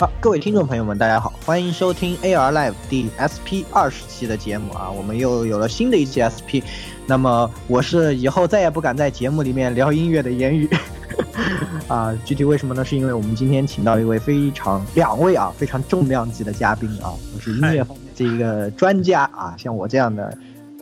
好，各位听众朋友们，大家好，欢迎收听 AR Live 第 SP 二十期的节目啊，我们又有了新的一期 SP。那么我是以后再也不敢在节目里面聊音乐的言语 啊，具体为什么呢？是因为我们今天请到一位非常两位啊非常重量级的嘉宾啊，都是音乐方面这一个专家啊，像我这样的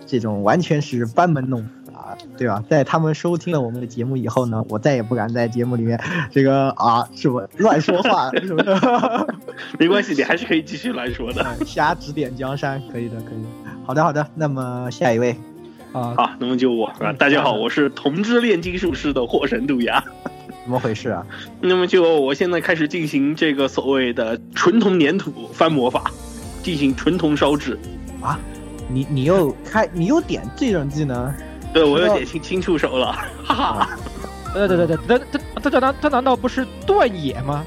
这种完全是班门弄斧啊，对吧？在他们收听了我们的节目以后呢，我再也不敢在节目里面这个啊什么乱说话，什么的？没关系，你还是可以继续来说的。瞎指点江山，可以的，可以的。好的，好的。那么下一位啊，好，那么就我啊，大家好，我是同知炼金术师的火神杜鸦。怎么回事啊？那么就我现在开始进行这个所谓的纯铜粘土翻魔法，进行纯铜烧制。啊？你你又开你又点这种技能？对，我有点轻轻触手了，哈哈。对对对对，他他他这难他难道不是断野吗？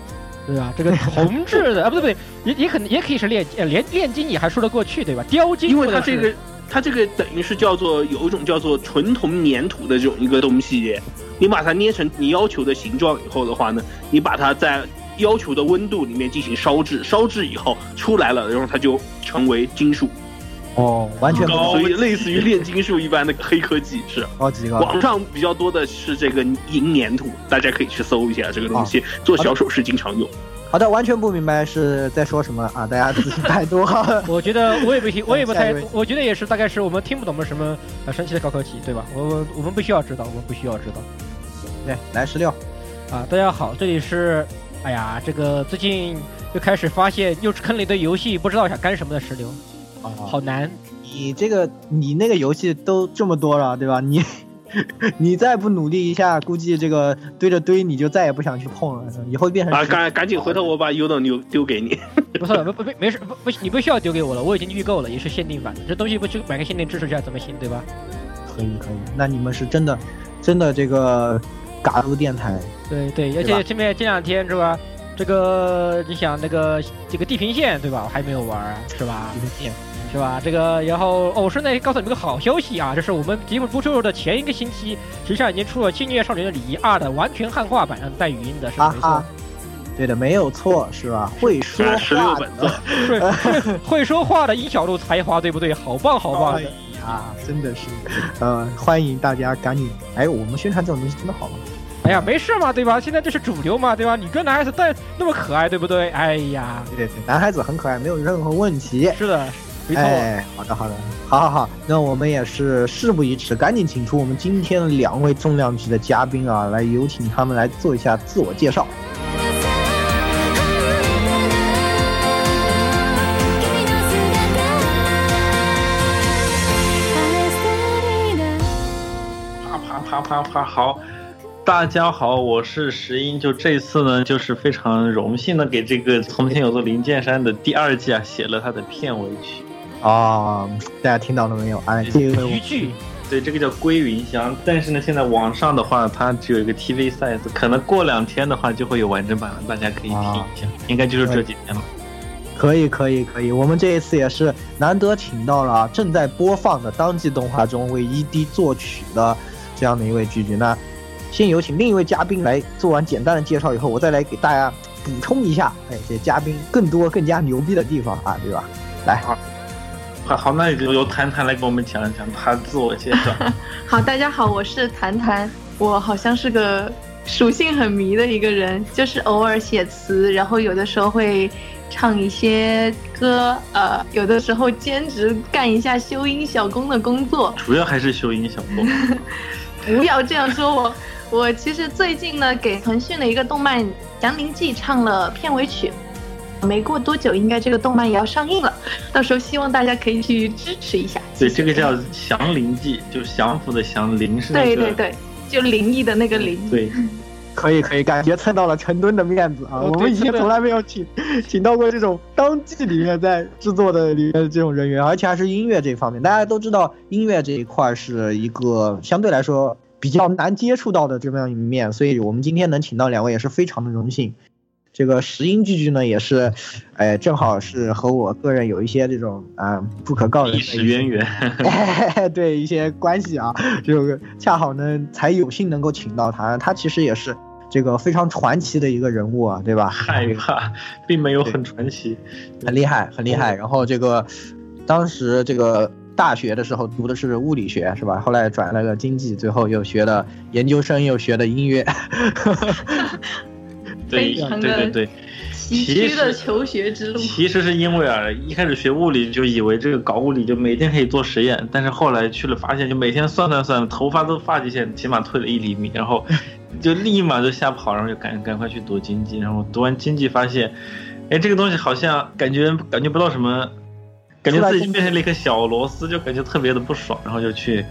对吧？这个铜制的啊，不对不对，也也可能也可以是炼呃炼炼金也还说得过去，对吧？雕金，因为它这个它这个等于是叫做有一种叫做纯铜粘土的这种一个东西，你把它捏成你要求的形状以后的话呢，你把它在要求的温度里面进行烧制，烧制以后出来了，然后它就成为金属。哦，完全高所以类似于炼金术一般的黑科技是。高级高。网上比较多的是这个银粘土，大家可以去搜一下这个东西，做小首饰经常用。好的，完全不明白是在说什么啊！大家自信太多。我觉得我也不行，我也不太，我觉得也是，大概是我们听不懂的什么呃神奇的高科技，对吧？我我们不需要知道，我们不需要知道。对，来十六啊！大家好，这里是，哎呀，这个最近又开始发现又是坑了一堆游戏，不知道想干什么的石榴，啊，好难。你这个你那个游戏都这么多了，对吧？你 你再不努力一下，估计这个堆着堆你就再也不想去碰了，以后变成啊，赶赶紧回头我把 U 的丢丢给你。不是不不没没事不不你不需要丢给我了，我已经预购了，也是限定版的，这东西不去买个限定支持一下怎么行，对吧？可以可以，那你们是真的真的这个嘎撸电台，对对，而且这边这两天是吧？这个你想那个这个地平线对吧？我还没有玩是吧？地平线。是吧？这个，然后哦，顺带告诉你们个好消息啊，这是我们节目播出的前一个星期，实际上已经出了《新月少年的礼仪二》的完全汉化版，带语音的，是没错。对的，没有错，是吧？会说话本子，会 会说话的一小路才华，对不对？好棒，好棒的啊！真的是，呃，欢迎大家赶紧，哎，我们宣传这种东西真的好吗？哎呀，没事嘛，对吧？现在这是主流嘛，对吧？你跟男孩子带那么可爱，对不对？哎呀，对对对，男孩子很可爱，没有任何问题。是的。哎，好的好的，好好好，那我们也是事不宜迟，赶紧请出我们今天的两位重量级的嘉宾啊，来有请他们来做一下自我介绍。啪啪啪啪啪，好，大家好，我是石英，就这次呢，就是非常荣幸的给这个《从前有座灵剑山》的第二季啊写了它的片尾曲。啊，大家听到了没有？哎，这个渔具，对，这个叫归云香。但是呢，现在网上的话，它只有一个 TV size，可能过两天的话就会有完整版了，大家可以听一下。应该就是这几天了。可以可以可以，我们这一次也是难得请到了正在播放的当季动画中为 ED 作曲的这样的一位剧剧。那先有请另一位嘉宾来做完简单的介绍以后，我再来给大家补充一下，哎，这嘉宾更多更加牛逼的地方啊，对吧？来，好好，那就由谈谈来给我们讲一讲他自我介绍。好，大家好，我是谈谈，我好像是个属性很迷的一个人，就是偶尔写词，然后有的时候会唱一些歌，呃，有的时候兼职干一下修音小工的工作。主要还是修音小工。不要这样说我，我其实最近呢给腾讯的一个动漫《杨林记》唱了片尾曲。没过多久，应该这个动漫也要上映了，到时候希望大家可以去支持一下。对，这个叫《降临记》，就降服的降，临是那个。对对对，就灵异的那个灵。对，可以可以，感觉蹭到了陈敦的面子啊！我们以前从来没有请请到过这种当季里面在制作的里面的这种人员，而且还是音乐这方面。大家都知道，音乐这一块是一个相对来说比较难接触到的这么样一面，所以我们今天能请到两位也是非常的荣幸。这个石英巨巨呢，也是，哎，正好是和我个人有一些这种啊不可告人历史渊源，对一些关系啊，这个恰好呢才有幸能够请到他，他其实也是这个非常传奇的一个人物啊，对吧？害怕，并没有很传奇，很厉害，很厉害。然后这个当时这个大学的时候读的是物理学，是吧？后来转了个经济，最后又学了研究生，又学了音乐。对对对对，崎岖的求学之路。其实是因为啊，一开始学物理就以为这个搞物理就每天可以做实验，但是后来去了发现，就每天算算算，头发都发际线起码退了一厘米，然后 就立马就吓跑，然后就赶赶快去读经济，然后读完经济发现，哎，这个东西好像感觉感觉不到什么。感觉自己变成了一颗小螺丝，就感觉特别的不爽，然后就去，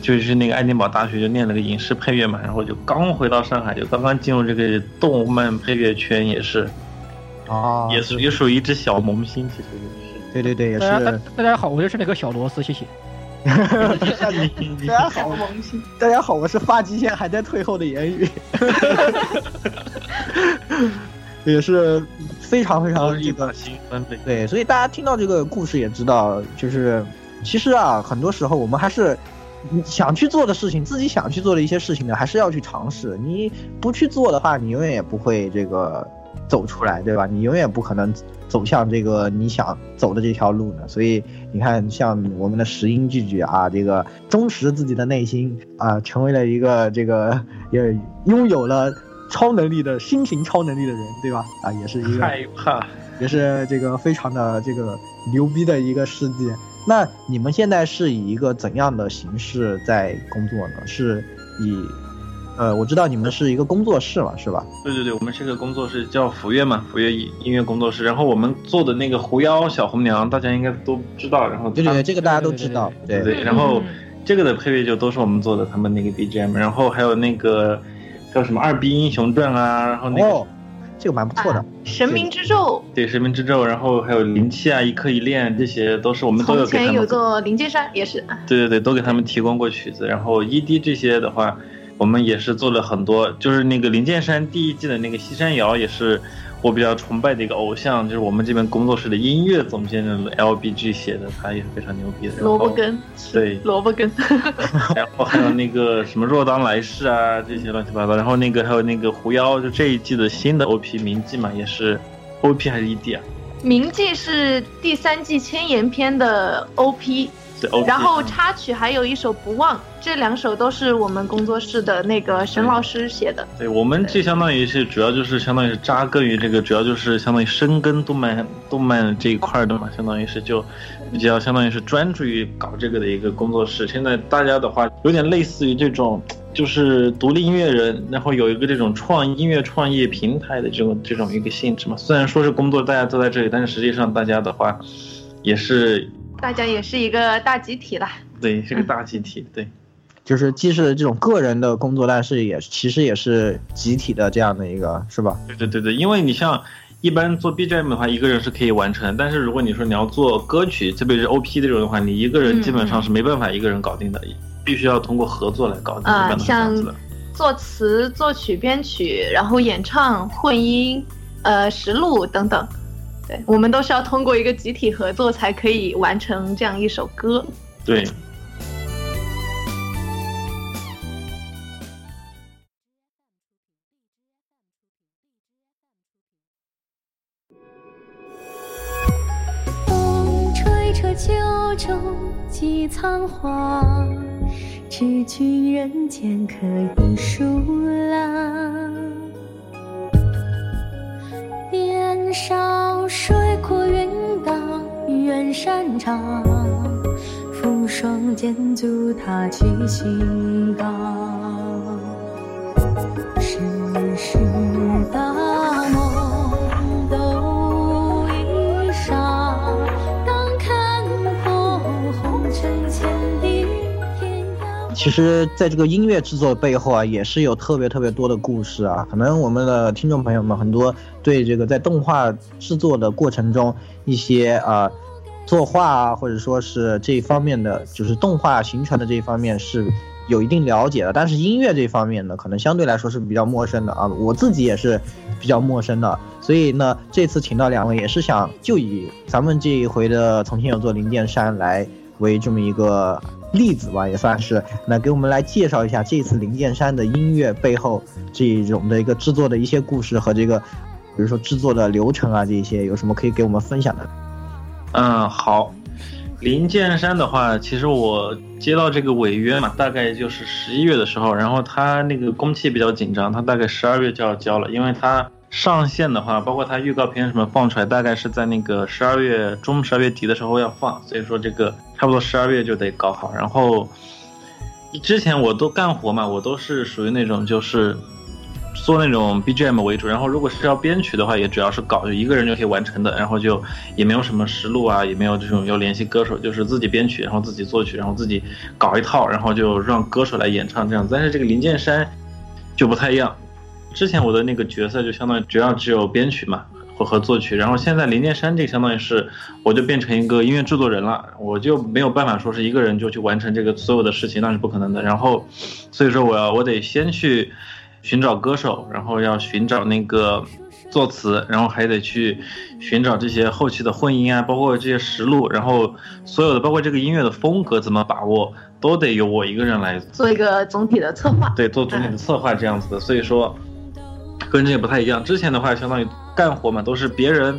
就去那个爱丁堡大学就念了个影视配乐嘛，然后就刚回到上海，就刚刚进入这个动漫配乐圈，也是，啊，也是也属于一只小萌新，其实也是。对对对，也是。大家大家好，我就是那个小螺丝，谢谢。大家好，萌新大家好，我是发际线还在退后的言语。也是非常非常这个心酸对对，所以大家听到这个故事也知道，就是其实啊，很多时候我们还是想去做的事情，自己想去做的一些事情呢，还是要去尝试。你不去做的话，你永远也不会这个走出来，对吧？你永远不可能走向这个你想走的这条路呢。所以你看，像我们的石英拒绝啊，这个忠实自己的内心啊，成为了一个这个也拥有了。超能力的新型超能力的人，对吧？啊，也是一个害怕，也是这个非常的这个牛逼的一个世界。那你们现在是以一个怎样的形式在工作呢？是以，呃，我知道你们是一个工作室嘛，是吧？对对对，我们是个工作室，叫福乐嘛，福乐音乐工作室。然后我们做的那个狐妖小红娘，大家应该都知道。然后对对对，这个大家都知道。对对。然后这个的配乐就都是我们做的，他们那个 BGM。然后还有那个。叫什么《二逼英雄传》啊，然后那个，这个蛮不错的，《神明之咒》对，《神明之咒》，然后还有灵气啊，一刻一练，这些都是我们都有给他们。从前有座灵剑山，也是。对对对，都给他们提供过曲子，然后 ED 这些的话，我们也是做了很多，就是那个灵剑山第一季的那个西山瑶也是。我比较崇拜的一个偶像，就是我们这边工作室的音乐总监的 LBG 写的，他也是非常牛逼的。萝卜根，对，萝卜根。然后还有那个什么若当来世啊，这些乱七八糟。然后那个还有那个狐妖，就这一季的新的 OP 名记嘛，也是 OP 还是 ED 啊？名记是第三季千言篇的 OP。然后插曲还有一首《不忘》，这两首都是我们工作室的那个沈老师写的。对我们这相当于是主要就是相当于是扎根于这个，主要就是相当于深耕动漫动漫这一块的嘛，相当于是就比较相当于是专注于搞这个的一个工作室。现在大家的话有点类似于这种，就是独立音乐人，然后有一个这种创音乐创业平台的这种这种一个性质嘛。虽然说是工作大家都在这里，但是实际上大家的话也是。大家也是一个大集体啦，对，是个大集体，对，就是既是这种个人的工作，但是也其实也是集体的这样的一个，是吧？对对对对，因为你像一般做 BGM 的话，一个人是可以完成，但是如果你说你要做歌曲，特别是 OP 这种的话，你一个人基本上是没办法一个人搞定的，必须要通过合作来搞定。啊，像作词、作曲、编曲，然后演唱、混音、呃实录等等。对，我们都是要通过一个集体合作才可以完成这样一首歌。对，风吹彻九州几苍黄，知君人间可以疏朗。年少水阔云荡，远山长，扶霜剑足踏七星岗。其实，在这个音乐制作背后啊，也是有特别特别多的故事啊。可能我们的听众朋友们很多对这个在动画制作的过程中一些啊、作画啊，或者说是这一方面的，就是动画形成的这一方面是有一定了解的。但是音乐这方面呢，可能相对来说是比较陌生的啊。我自己也是比较陌生的，所以呢，这次请到两位也是想就以咱们这一回的从前有座灵剑山来为这么一个例子吧，也算是。那给我们来介绍一下这次灵剑山的音乐背后这种的一个制作的一些故事和这个，比如说制作的流程啊，这些有什么可以给我们分享的？嗯，好。灵剑山的话，其实我接到这个违约嘛，大概就是十一月的时候，然后他那个工期比较紧张，他大概十二月就要交了，因为他上线的话，包括他预告片什么放出来，大概是在那个十二月中、十二月底的时候要放，所以说这个差不多十二月就得搞好。然后之前我都干活嘛，我都是属于那种就是做那种 BGM 为主，然后如果是要编曲的话，也主要是搞，就一个人就可以完成的，然后就也没有什么实录啊，也没有这种要联系歌手，就是自己编曲，然后自己作曲，然后自己搞一套，然后就让歌手来演唱这样。但是这个林建山就不太一样，之前我的那个角色就相当于主要只有编曲嘛。和和作曲，然后现在林剑山这个相当于是，我就变成一个音乐制作人了，我就没有办法说是一个人就去完成这个所有的事情，那是不可能的。然后，所以说我要我得先去寻找歌手，然后要寻找那个作词，然后还得去寻找这些后期的混音啊，包括这些实录，然后所有的包括这个音乐的风格怎么把握，都得由我一个人来做一个总体的策划。对，做总体的策划这样子的，所以说跟这个不太一样。之前的话，相当于干活嘛，都是别人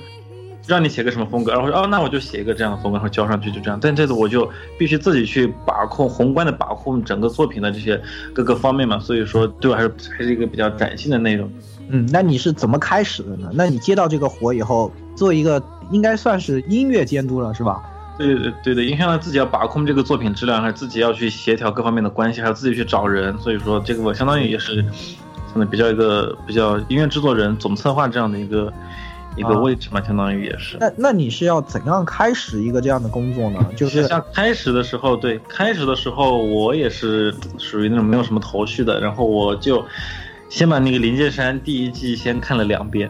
让你写个什么风格，然后说哦，那我就写一个这样的风格，然后交上去就这样。但这次我就必须自己去把控宏观的把控整个作品的这些各个方面嘛，所以说对我还是还是一个比较崭新的内容。嗯，那你是怎么开始的呢？那你接到这个活以后，做一个应该算是音乐监督了，是吧？对对对的，影响到自己要把控这个作品质量，还是自己要去协调各方面的关系，还有自己去找人，所以说这个我相当于也是相当于比较一个比较音乐制作人、总策划这样的一个一个位置嘛，相当于也是。那那你是要怎样开始一个这样的工作呢？就是像开始的时候，对，开始的时候我也是属于那种没有什么头绪的，然后我就先把那个《临界山》第一季先看了两遍，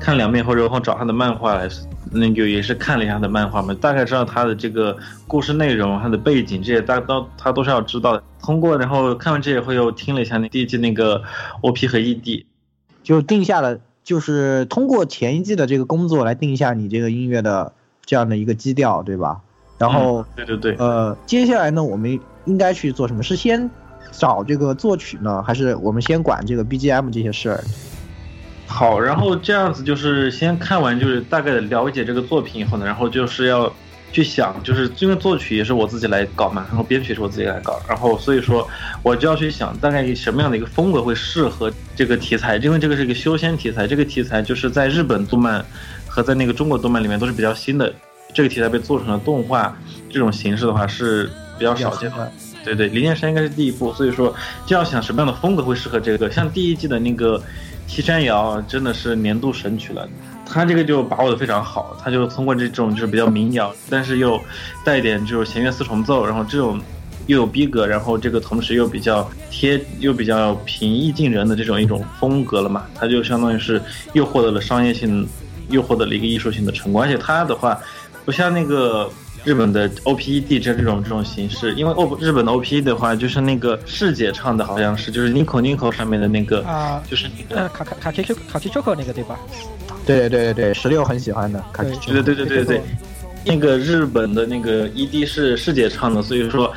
看两遍后，然后找他的漫画来，那就也是看了一下他的漫画嘛，大概知道他的这个故事内容、他的背景这些，大家都他都是要知道的。通过然后看完这些后，又听了一下那第一季那个 OP 和 E ED，就定下了，就是通过前一季的这个工作来定下你这个音乐的这样的一个基调，对吧？然后、嗯对对对，呃，接下来呢，我们应该去做什么？是先找这个作曲呢，还是我们先管这个 BGM 这些事儿？好，然后这样子就是先看完，就是大概的了解这个作品以后呢，然后就是要去想，就是因为作曲也是我自己来搞嘛，然后编曲是我自己来搞，然后所以说我就要去想大概什么样的一个风格会适合这个题材，因为这个是一个修仙题材，这个题材就是在日本动漫和在那个中国动漫里面都是比较新的，这个题材被做成了动画这种形式的话是比较少见的。对对，《灵剑山》应该是第一部，所以说就要想什么样的风格会适合这个。像第一季的那个《西山谣》，真的是年度神曲了。他这个就把握的非常好，他就通过这种就是比较民谣，但是又带一点就是弦乐四重奏，然后这种又有逼格，然后这个同时又比较贴，又比较平易近人的这种一种风格了嘛。他就相当于是又获得了商业性，又获得了一个艺术性的成功。而且他的话，不像那个。日本的 OPED 这这种这种形式，因为 O 日本的 OPE 的话，就是那个世姐唱的，好像是就是 Nico Nico 上面的那个，啊就是那个呃，卡卡卡奇丘卡奇丘克那个对吧？对对对对，十六很喜欢的，卡对奇对对对对对对，那个日本的那个 ED 是世姐唱的，所以说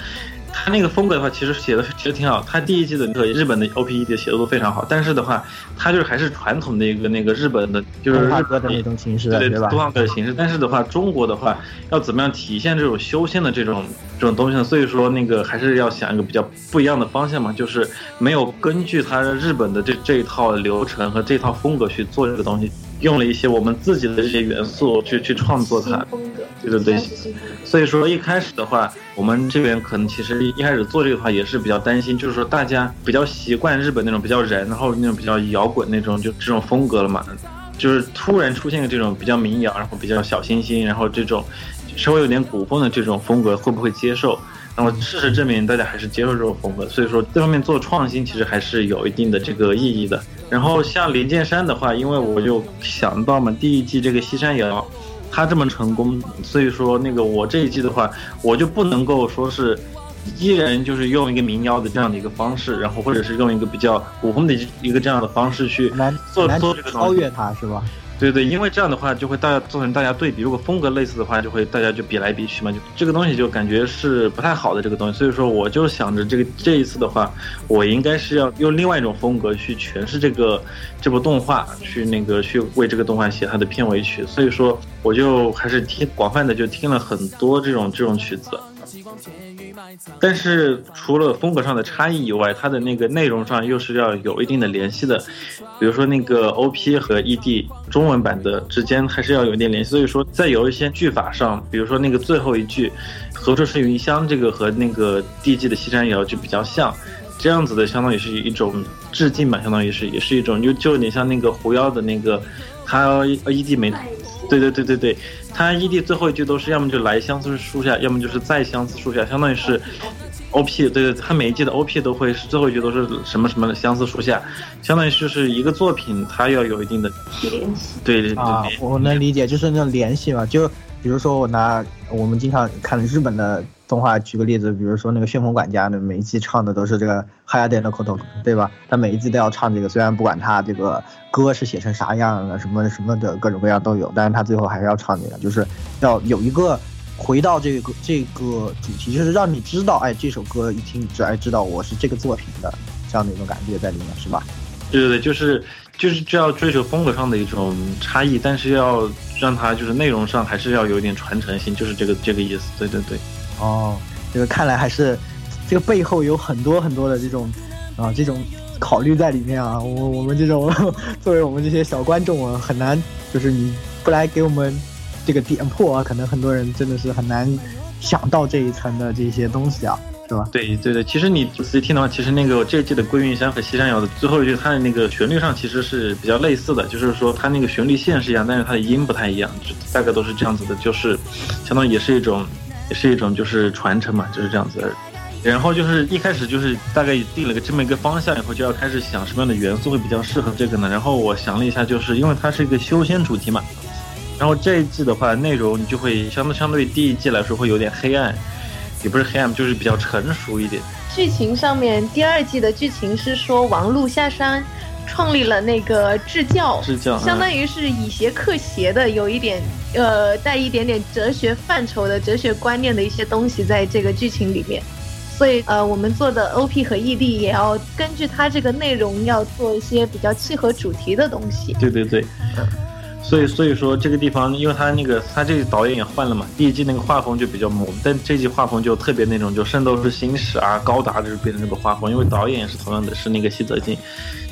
他那个风格的话，其实写的其实挺好。他第一季的那个日本的 O P E 的写的都非常好，但是的话，他就是还是传统的一个那个日本的，就是日本的那种形式，对对吧动？画歌的形式。但是的话，中国的话要怎么样体现这种修仙的这种这种东西呢？所以说那个还是要想一个比较不一样的方向嘛，就是没有根据他日本的这这一套流程和这套风格去做这个东西，用了一些我们自己的这些元素去去创作它。对对对所以说一开始的话，我们这边可能其实一开始做这个的话也是比较担心，就是说大家比较习惯日本那种比较燃，然后那种比较摇滚那种就这种风格了嘛，就是突然出现了这种比较民谣，然后比较小清新，然后这种稍微有点古风的这种风格会不会接受？然后事实证明，大家还是接受这种风格，所以说这方面做创新其实还是有一定的这个意义的。然后像林剑山的话，因为我就想到嘛，第一季这个西山瑶，他这么成功，所以说那个我这一季的话，我就不能够说是依然就是用一个民谣的这样的一个方式，然后或者是用一个比较古风的一个这样的方式去难做做这个超越他是吧？对对，因为这样的话就会大家造成大家对比，如果风格类似的话，就会大家就比来比去嘛，就这个东西就感觉是不太好的这个东西，所以说我就想着这个这一次的话，我应该是要用另外一种风格去诠释这个这部动画，去那个去为这个动画写它的片尾曲，所以说我就还是听广泛的就听了很多这种这种曲子。但是除了风格上的差异以外，它的那个内容上又是要有一定的联系的，比如说那个 OP 和 ED 中文版的之间还是要有一点联系。所以说，在有一些句法上，比如说那个最后一句“何处是云香”，这个和那个 D G 的西山瑶就比较像，这样子的相当于是一种致敬吧，相当于是也是一种就就有点像那个狐妖的那个，他 ED 没。对对对对对，他 ED 最后一句都是要么就来相思树下，要么就是在相思树下，相当于是 OP。对对，他每一季的 OP 都会是最后一句都是什么什么的相思树下，相当于就是一个作品，它要有一定的联系。对对对啊，我能理解，就是那种联系嘛。就比如说我拿我们经常看日本的动画举个例子，比如说那个旋风管家，那每一季唱的都是这个哈亚点的口头，对吧？他每一季都要唱这个，虽然不管他这个歌是写成啥样的，什么什么的各种各样都有，但是他最后还是要唱这个，就是要有一个回到这个这个主题，就是让你知道，哎，这首歌一听你就哎知道我是这个作品的这样的一种感觉在里面，是吧？对对对，就是就是就要追求风格上的一种差异，但是要让它就是内容上还是要有一点传承性，就是这个这个意思。对对对。哦，这个看来还是这个背后有很多很多的这种啊这种考虑在里面啊。我我们这种 作为我们这些小观众啊，很难就是你不来给我们这个点破啊，可能很多人真的是很难想到这一层的这些东西啊，是吧？对对对，其实你仔细听的话，其实那个这一季的归云山和西山谣的最后一句，它的那个旋律上其实是比较类似的，就是说它那个旋律线是一样，但是它的音不太一样，就大概都是这样子的，就是相当于也是一种也是一种就是传承嘛，就是这样子。然后就是一开始就是大概定了个这么一个方向以后，就要开始想什么样的元素会比较适合这个呢？然后我想了一下，就是因为它是一个修仙主题嘛，然后这一季的话内容就会相对相对第一季来说会有点黑暗，也不是黑暗，就是比较成熟一点。剧情上面，第二季的剧情是说王璐下山，创立了那个智教，智教嗯相当于是以邪克邪的，有一点呃带一点点哲学范畴的哲学观念的一些东西在这个剧情里面。所以呃，我们做的 OP 和 ED 也要根据它这个内容，要做一些比较契合主题的东西。对对对，所以所以说这个地方，因为他那个他这个导演也换了嘛，第一季那个画风就比较猛，但这季画风就特别那种就圣斗士星矢啊、高达就是变成这个画风，因为导演也是同样的是那个西泽进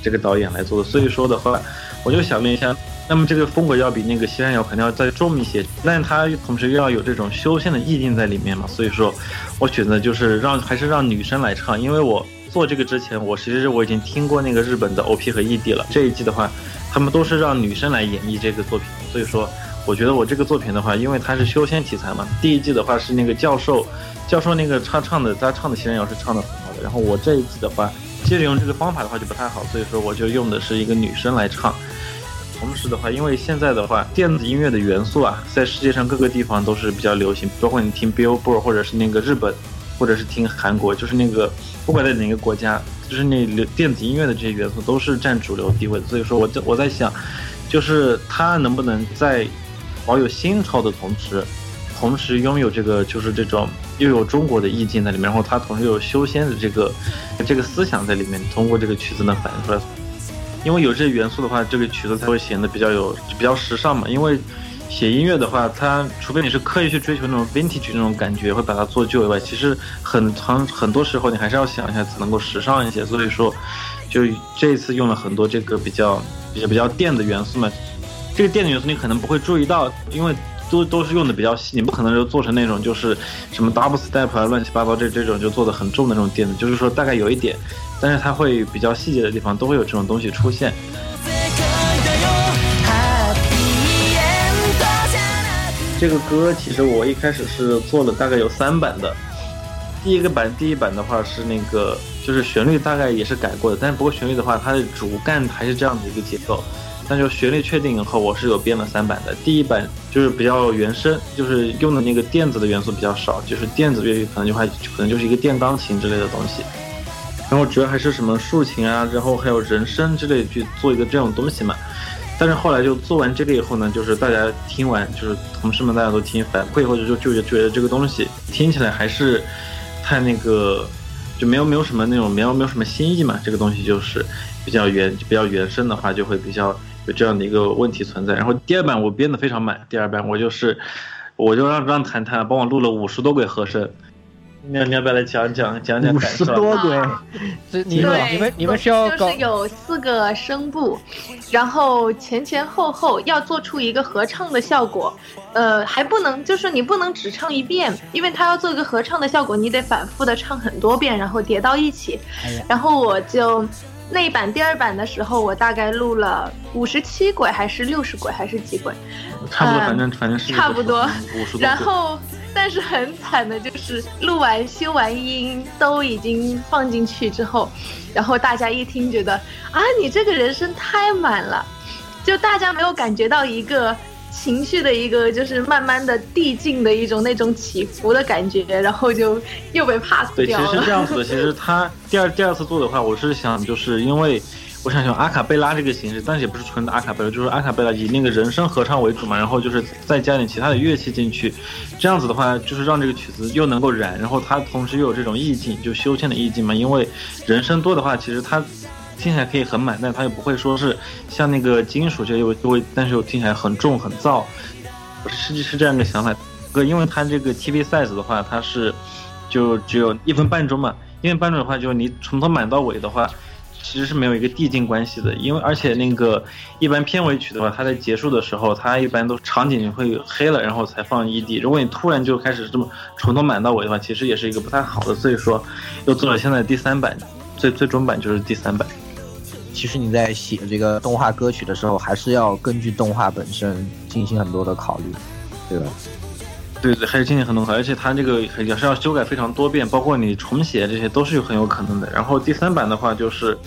这个导演来做的，所以说的话，我就想了一下。那么这个风格要比那个西山瑶肯定要再重一些，但是它同时又要有这种修仙的意境在里面嘛，所以说，我选择就是让还是让女生来唱，因为我做这个之前，我其实我已经听过那个日本的 OP 和 ED 了，这一季的话，他们都是让女生来演绎这个作品，所以说，我觉得我这个作品的话，因为它是修仙题材嘛，第一季的话是那个教授，教授那个唱唱的，他唱的西山瑶是唱的很好的，然后我这一季的话，接着用这个方法的话就不太好，所以说我就用的是一个女生来唱。同时的话，因为现在的话，电子音乐的元素啊，在世界上各个地方都是比较流行，包括你听 Billboard 或者是那个日本，或者是听韩国，就是那个不管在哪个国家，就是那流电子音乐的这些元素都是占主流地位的。所以说我在我在想，就是它能不能在保有新潮的同时，同时拥有这个就是这种又有中国的意境在里面，然后它同时又有修仙的这个这个思想在里面，通过这个曲子能反映出来。因为有这些元素的话，这个曲子才会显得比较有比较时尚嘛。因为写音乐的话，它除非你是刻意去追求那种 vintage 那种感觉，会把它做旧以外，其实很长很多时候你还是要想一下，能够时尚一些。所以说，就这一次用了很多这个比较比较比较电的元素嘛。这个电的元素你可能不会注意到，因为都都是用的比较细，你不可能就做成那种就是什么 double step 啊，乱七八糟这这种就做的很重的那种电子，就是说大概有一点，但是它会比较细节的地方都会有这种东西出现。这个歌其实我一开始是做了大概有三版的，第一个版第一版的话是那个就是旋律大概也是改过的，但是不过旋律的话它的主干还是这样的一个结构。但就旋律确定以后，我是有编了三版的。第一版就是比较原声，就是用的那个电子的元素比较少，就是电子乐可能就还可能就是一个电钢琴之类的东西。然后主要还是什么竖琴啊，然后还有人声之类去做一个这种东西嘛。但是后来就做完这个以后呢，就是大家听完，就是同事们大家都听反馈，或者就就就觉得这个东西听起来还是太那个，就没有没有什么那种没有没有什么新意嘛。这个东西就是比较原比较原声的话，就会比较。有这样的一个问题存在，然后第二版我编的非常满，第二版我就是，我就让让谈谈帮我录了五十多轨和声，你你要不要来讲讲讲讲五十多轨，这你们你们你们需要就是有四个声部，然后前前后后要做出一个合唱的效果，呃，还不能就是你不能只唱一遍，因为他要做一个合唱的效果，你得反复的唱很多遍，然后叠到一起，然后我就。那一版第二版的时候，我大概录了五十七轨，还是六十轨，还是几轨？差不多，反正反正是差不多。然后，但是很惨的就是录完修完音都已经放进去之后，然后大家一听觉得啊，你这个人声太满了，就大家没有感觉到一个。情绪的一个就是慢慢的递进的一种那种起伏的感觉，然后就又被 pass 对，其实是这样子的。其实他第二第二次做的话，我是想就是因为我想用阿卡贝拉这个形式，但是也不是纯的阿卡贝拉，就是阿卡贝拉以那个人声合唱为主嘛，然后就是再加点其他的乐器进去，这样子的话就是让这个曲子又能够燃，然后它同时又有这种意境，就修仙的意境嘛。因为人声多的话，其实它。听起来可以很满，但它又不会说是像那个金属就又又会，但是又听起来很重很燥，实际是这样一个想法。哥，因为它这个 TV size 的话，它是就只有一分半钟嘛，一分半钟的话，就是你从头满到尾的话，其实是没有一个递进关系的。因为而且那个一般片尾曲的话，它在结束的时候，它一般都场景会黑了，然后才放 ED。如果你突然就开始这么从头满到尾的话，其实也是一个不太好的。所以说，又做了现在第三版，最最终版就是第三版。其实你在写这个动画歌曲的时候，还是要根据动画本身进行很多的考虑，对吧？对对，还是进行很多考虑，而且它这个也是要修改非常多遍，包括你重写这些都是很有可能的。然后第三版的话，就是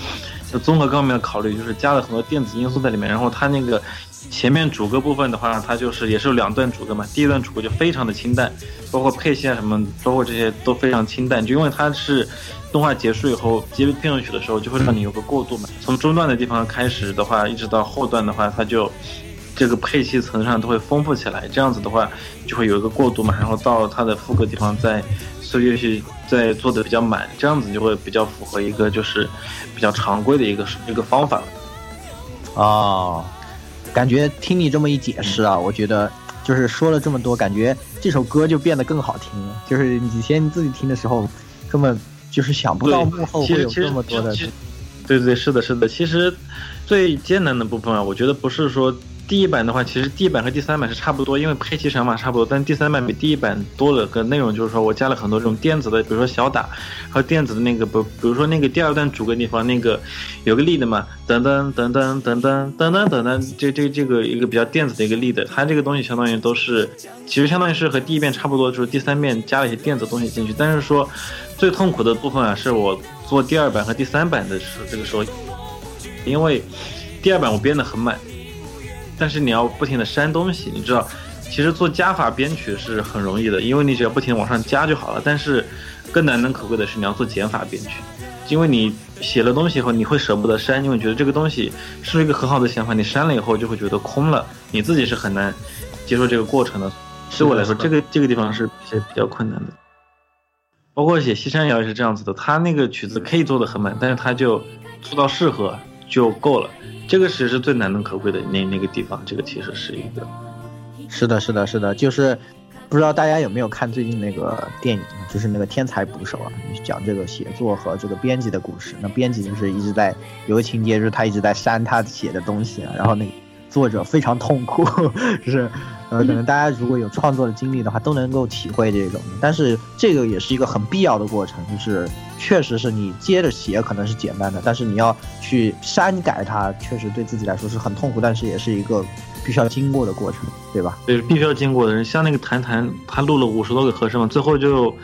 就综合各方面的考虑，就是加了很多电子因素在里面。然后它那个前面主歌部分的话，它就是也是有两段主歌嘛，第一段主歌就非常的清淡，包括配器啊什么，包括这些都非常清淡，就因为它是。动画结束以后，接片尾曲的时候就会让你有个过渡嘛。从中段的地方开始的话，一直到后段的话，它就这个配器层上都会丰富起来。这样子的话，就会有一个过渡嘛。然后到它的副歌地方再所以乐器再做的比较满，这样子就会比较符合一个就是比较常规的一个一个方法了。哦，感觉听你这么一解释啊，我觉得就是说了这么多，感觉这首歌就变得更好听了。就是以前你自己听的时候根本。就是想不到幕后会有这么多的，对对是的，是的。其实最艰难的部分啊，我觉得不是说第一版的话，其实第一版和第三版是差不多，因为配器想法差不多。但第三版比第一版多了个内容，就是说我加了很多这种电子的，比如说小打，还有电子的那个不，比如说那个第二段主歌地方那个有个 lead 嘛，噔噔噔噔噔噔噔噔噔噔，这这这个一个比较电子的一个 lead，它这个东西相当于都是，其实相当于是和第一遍差不多，就是第三遍加了一些电子东西进去，但是说。最痛苦的部分啊，是我做第二版和第三版的时候，这个时候，因为第二版我编的很满，但是你要不停的删东西，你知道，其实做加法编曲是很容易的，因为你只要不停往上加就好了。但是更难能可贵的是你要做减法编曲，因为你写了东西以后，你会舍不得删，因为觉得这个东西是一个很好的想法，你删了以后就会觉得空了，你自己是很难接受这个过程的。对我来说，这个这个地方是一些比较困难的。包括写《西山谣》也是这样子的，他那个曲子可以做的很满，但是他就做到适合就够了。这个其实是最难能可贵的那那个地方，这个其实是一个。是的，是的，是的，就是不知道大家有没有看最近那个电影，就是那个《天才捕手》啊，讲这个写作和这个编辑的故事。那编辑就是一直在有个情节，就是他一直在删他写的东西啊，然后那个作者非常痛苦，就是呃，可能大家如果有创作的经历的话，都能够体会这种。但是这个也是一个很必要的过程，就是确实是你接着写可能是简单的，但是你要去删改它，确实对自己来说是很痛苦，但是也是一个必须要经过的过程，对吧？对，必须要经过的人，像那个谭谭，他录了五十多个和声嘛，最后就，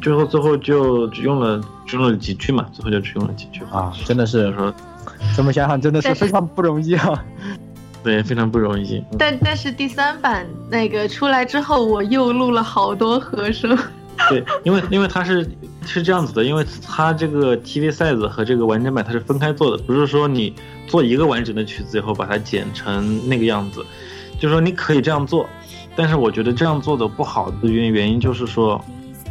最后最后就只用了只用了几句嘛，最后就只用了几句啊，真的是说，怎么想想，真的是非常不容易啊。对，非常不容易。但但是第三版那个出来之后，我又录了好多和声。对，因为因为它是是这样子的，因为它这个 TV size 和这个完整版它是分开做的，不是说你做一个完整的曲子以后把它剪成那个样子，就是说你可以这样做，但是我觉得这样做的不好的原原因就是说，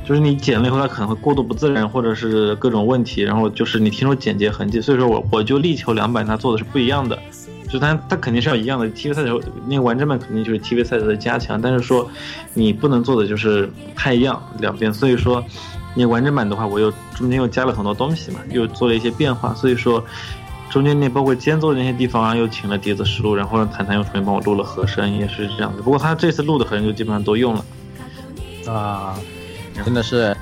就是你剪了以后它可能会过度不自然，或者是各种问题，然后就是你听出剪辑痕迹，所以说我我就力求两版它做的是不一样的。就它它肯定是要一样的，TV 赛的时候那个完整版肯定就是 TV 赛的加强，但是说你不能做的就是太一样两边，所以说你完整版的话，我又中间又加了很多东西嘛，又做了一些变化，所以说中间那包括间奏的那些地方啊，又请了碟子实录，然后让谭谭又重新帮我录了和声，也是这样的。不过他这次录的和声就基本上都用了啊，真的是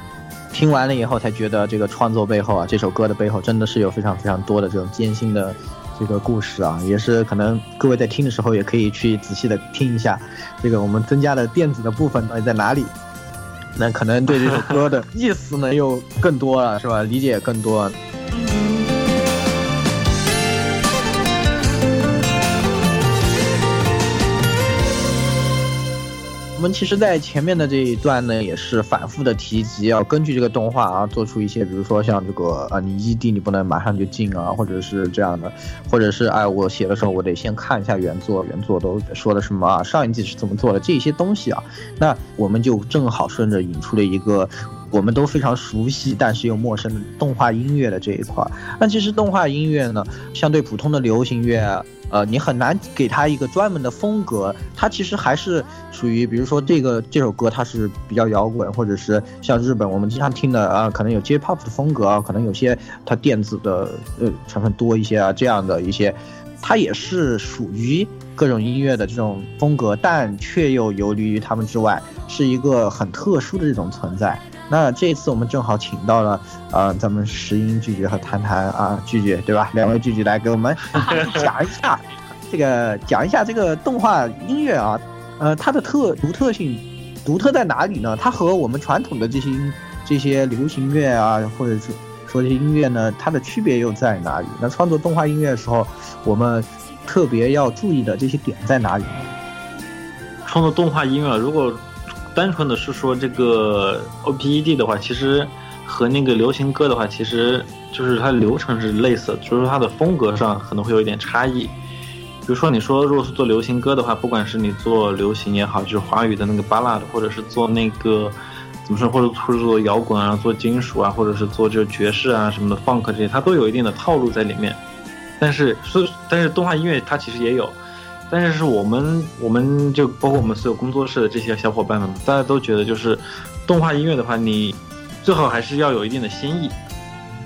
听完了以后才觉得这个创作背后啊，这首歌的背后真的是有非常非常多的这种艰辛的。这个故事啊，也是可能各位在听的时候也可以去仔细的听一下，这个我们增加的电子的部分到底在哪里？那可能对这首歌的意思呢又更多了，是吧？理解更多。我们其实，在前面的这一段呢，也是反复的提及，要根据这个动画啊，做出一些，比如说像这个啊，你异地你不能马上就进啊，或者是这样的，或者是哎，我写的时候我得先看一下原作，原作都说了什么啊，上一季是怎么做的这些东西啊，那我们就正好顺着引出了一个我们都非常熟悉但是又陌生的动画音乐的这一块。那其实动画音乐呢，相对普通的流行乐。呃，你很难给它一个专门的风格，它其实还是属于，比如说这个这首歌它是比较摇滚，或者是像日本我们经常听的啊，可能有 J-pop 的风格啊，可能有些它电子的呃成分多一些啊，这样的一些，它也是属于各种音乐的这种风格，但却又游离于他们之外，是一个很特殊的这种存在。那这次我们正好请到了，呃，咱们石英拒绝和谈谈啊，拒绝对吧？两位拒绝来给我们 讲一下这个，讲一下这个动画音乐啊，呃，它的特独特性，独特在哪里呢？它和我们传统的这些这些流行乐啊，或者是说这些音乐呢，它的区别又在哪里？那创作动画音乐的时候，我们特别要注意的这些点在哪里？创作动画音乐，如果单纯的是说这个 O P E D 的话，其实和那个流行歌的话，其实就是它流程是类似的，就是说它的风格上可能会有一点差异。比如说，你说如果是做流行歌的话，不管是你做流行也好，就是华语的那个巴拉的，或者是做那个怎么说，或者或者做摇滚啊，做金属啊，或者是做这爵士啊什么的 funk 这些，它都有一定的套路在里面。但是，是但是动画音乐它其实也有。但是是我们，我们就包括我们所有工作室的这些小伙伴们，大家都觉得就是动画音乐的话，你最好还是要有一定的新意。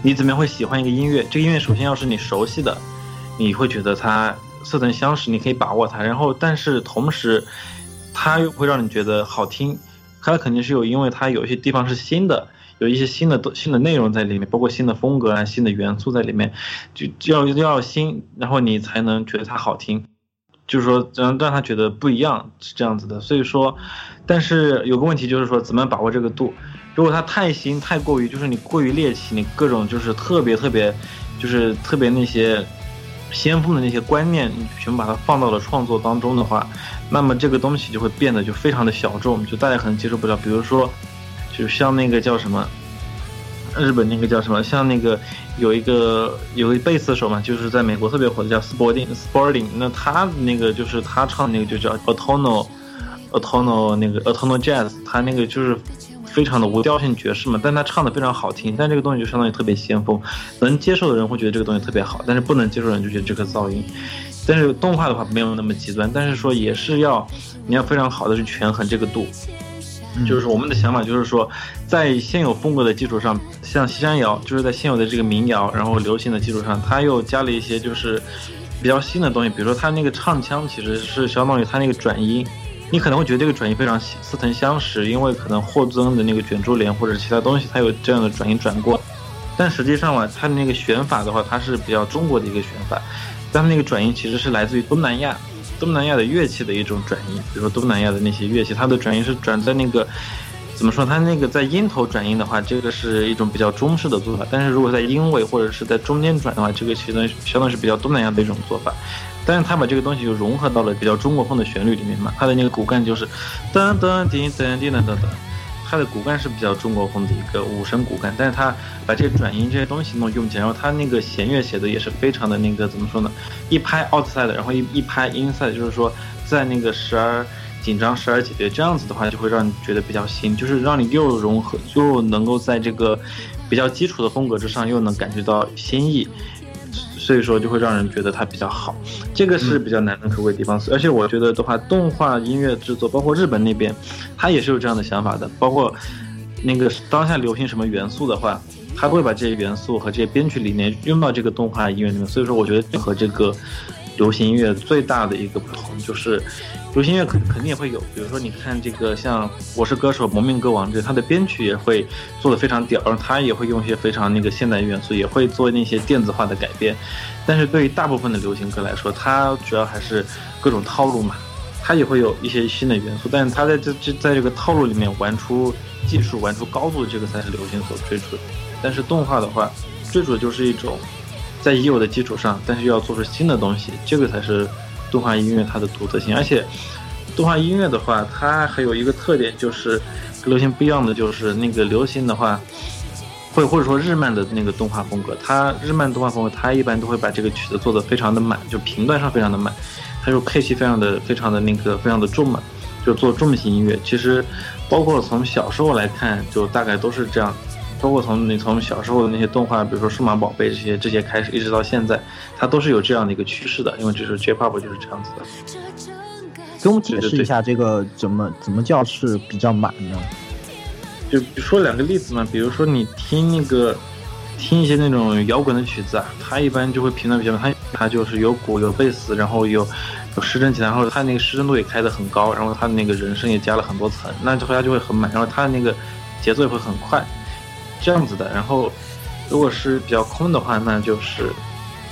你怎么样会喜欢一个音乐？这个音乐首先要是你熟悉的，你会觉得它似曾相识，你可以把握它。然后，但是同时，它又会让你觉得好听。它肯定是有，因为它有一些地方是新的，有一些新的新的内容在里面，包括新的风格啊、新的元素在里面，就要要新，然后你才能觉得它好听。就是说，让让他觉得不一样是这样子的，所以说，但是有个问题就是说，怎么把握这个度？如果他太新、太过于，就是你过于猎奇，你各种就是特别特别，就是特别那些先锋的那些观念，你全部把它放到了创作当中的话，那么这个东西就会变得就非常的小众，就大家可能接受不了。比如说，就像那个叫什么，日本那个叫什么，像那个有一个有一贝斯手嘛，就是在美国特别火的叫 Sporting Sporting，那他那个就是他唱的那个就叫 Autono Autono 那个 Autono Jazz，他那个就是非常的无调性爵士嘛，但他唱的非常好听，但这个东西就相当于特别先锋，能接受的人会觉得这个东西特别好，但是不能接受的人就觉得这个噪音。但是动画的话没有那么极端，但是说也是要你要非常好的去权衡这个度。就是我们的想法，就是说，在现有风格的基础上，像西山谣，就是在现有的这个民谣，然后流行的基础上，它又加了一些就是比较新的东西，比如说它那个唱腔其实是相当于它那个转音，你可能会觉得这个转音非常似曾相识，因为可能霍尊的那个卷珠帘或者其他东西，它有这样的转音转过，但实际上嘛，它的那个选法的话，它是比较中国的一个选法，但它那个转音其实是来自于东南亚。东南亚的乐器的一种转音，比如说东南亚的那些乐器，它的转音是转在那个怎么说？它那个在音头转音的话，这个是一种比较中式的做法。但是如果在音尾或者是在中间转的话，这个其实相当是比较东南亚的一种做法。但是它把这个东西就融合到了比较中国风的旋律里面嘛，它的那个骨干就是噔噔叮噔叮噔噔噔。它的骨干是比较中国风的一个五声骨干，但是它把这些转音这些东西弄用起来，然后它那个弦乐写的也是非常的那个怎么说呢？一拍 outside，然后一一拍 inside，就是说在那个时而紧张时而解决，这样子的话就会让你觉得比较新，就是让你又融合又能够在这个比较基础的风格之上又能感觉到新意。所以说就会让人觉得它比较好，这个是比较难能可贵的地方。而且我觉得的话，动画音乐制作，包括日本那边，它也是有这样的想法的。包括那个当下流行什么元素的话，它会把这些元素和这些编曲理念用到这个动画音乐里面。所以说，我觉得和这个流行音乐最大的一个不同就是。流行乐肯肯定也会有，比如说你看这个像《我是歌手》《蒙面歌王》这，它的编曲也会做的非常屌，然后它也会用一些非常那个现代元素，也会做那些电子化的改编。但是对于大部分的流行歌来说，它主要还是各种套路嘛，它也会有一些新的元素，但是它在这这在这个套路里面玩出技术、玩出高度，这个才是流行所追逐的。但是动画的话，追逐的就是一种在已有的基础上，但是要做出新的东西，这个才是。动画音乐它的独特性，而且动画音乐的话，它还有一个特点，就是跟流行不一样的，就是那个流行的话，会或者说日漫的那个动画风格，它日漫动画风格，它一般都会把这个曲子做的非常的满，就频段上非常的满，它就配器非常的非常的那个非常的重嘛，就做重型音乐。其实包括从小时候来看，就大概都是这样。包括从你从小时候的那些动画，比如说数码宝贝这些这些开始，一直到现在，它都是有这样的一个趋势的，因为这是 J-pop 就是这样子的。给我们解释一下这个怎么怎么叫是比较满呢？就比如说两个例子嘛，比如说你听那个听一些那种摇滚的曲子啊，它一般就会频段比较它它就是有鼓有贝斯，然后有有失真吉他，然后它那个失真度也开得很高，然后它的那个人声也加了很多层，那回它就会很满，然后它的那个节奏也会很快。这样子的，然后如果是比较空的话，那就是，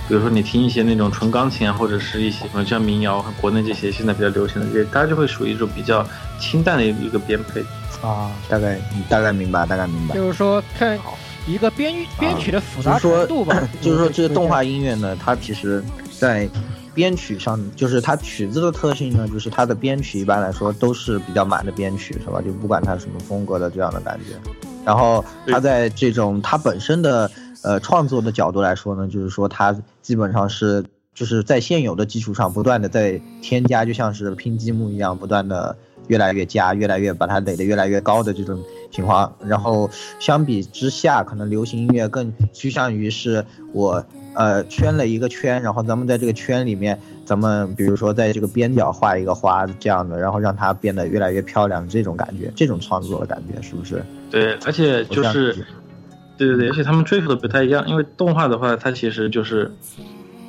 比如说你听一些那种纯钢琴啊，或者是一些像民谣和国内这些现在比较流行的这些，大家就会属于一种比较清淡的一个编配啊。大概大概明白，大概明白。就是说看一个编编曲的复杂程度吧。就是说这个动画音乐呢，它其实在编曲上，就是它曲子的特性呢，就是它的编曲一般来说都是比较满的编曲，是吧？就不管它什么风格的这样的感觉。然后他在这种他本身的呃创作的角度来说呢，就是说他基本上是就是在现有的基础上不断的在添加，就像是拼积木一样，不断的越来越加，越来越把它垒得越来越高的这种情况。然后相比之下，可能流行音乐更趋向于是我呃圈了一个圈，然后咱们在这个圈里面，咱们比如说在这个边角画一个花这样的，然后让它变得越来越漂亮，这种感觉，这种创作的感觉是不是？对，而且就是，对对对，而且他们追求的不太一样，因为动画的话，它其实就是，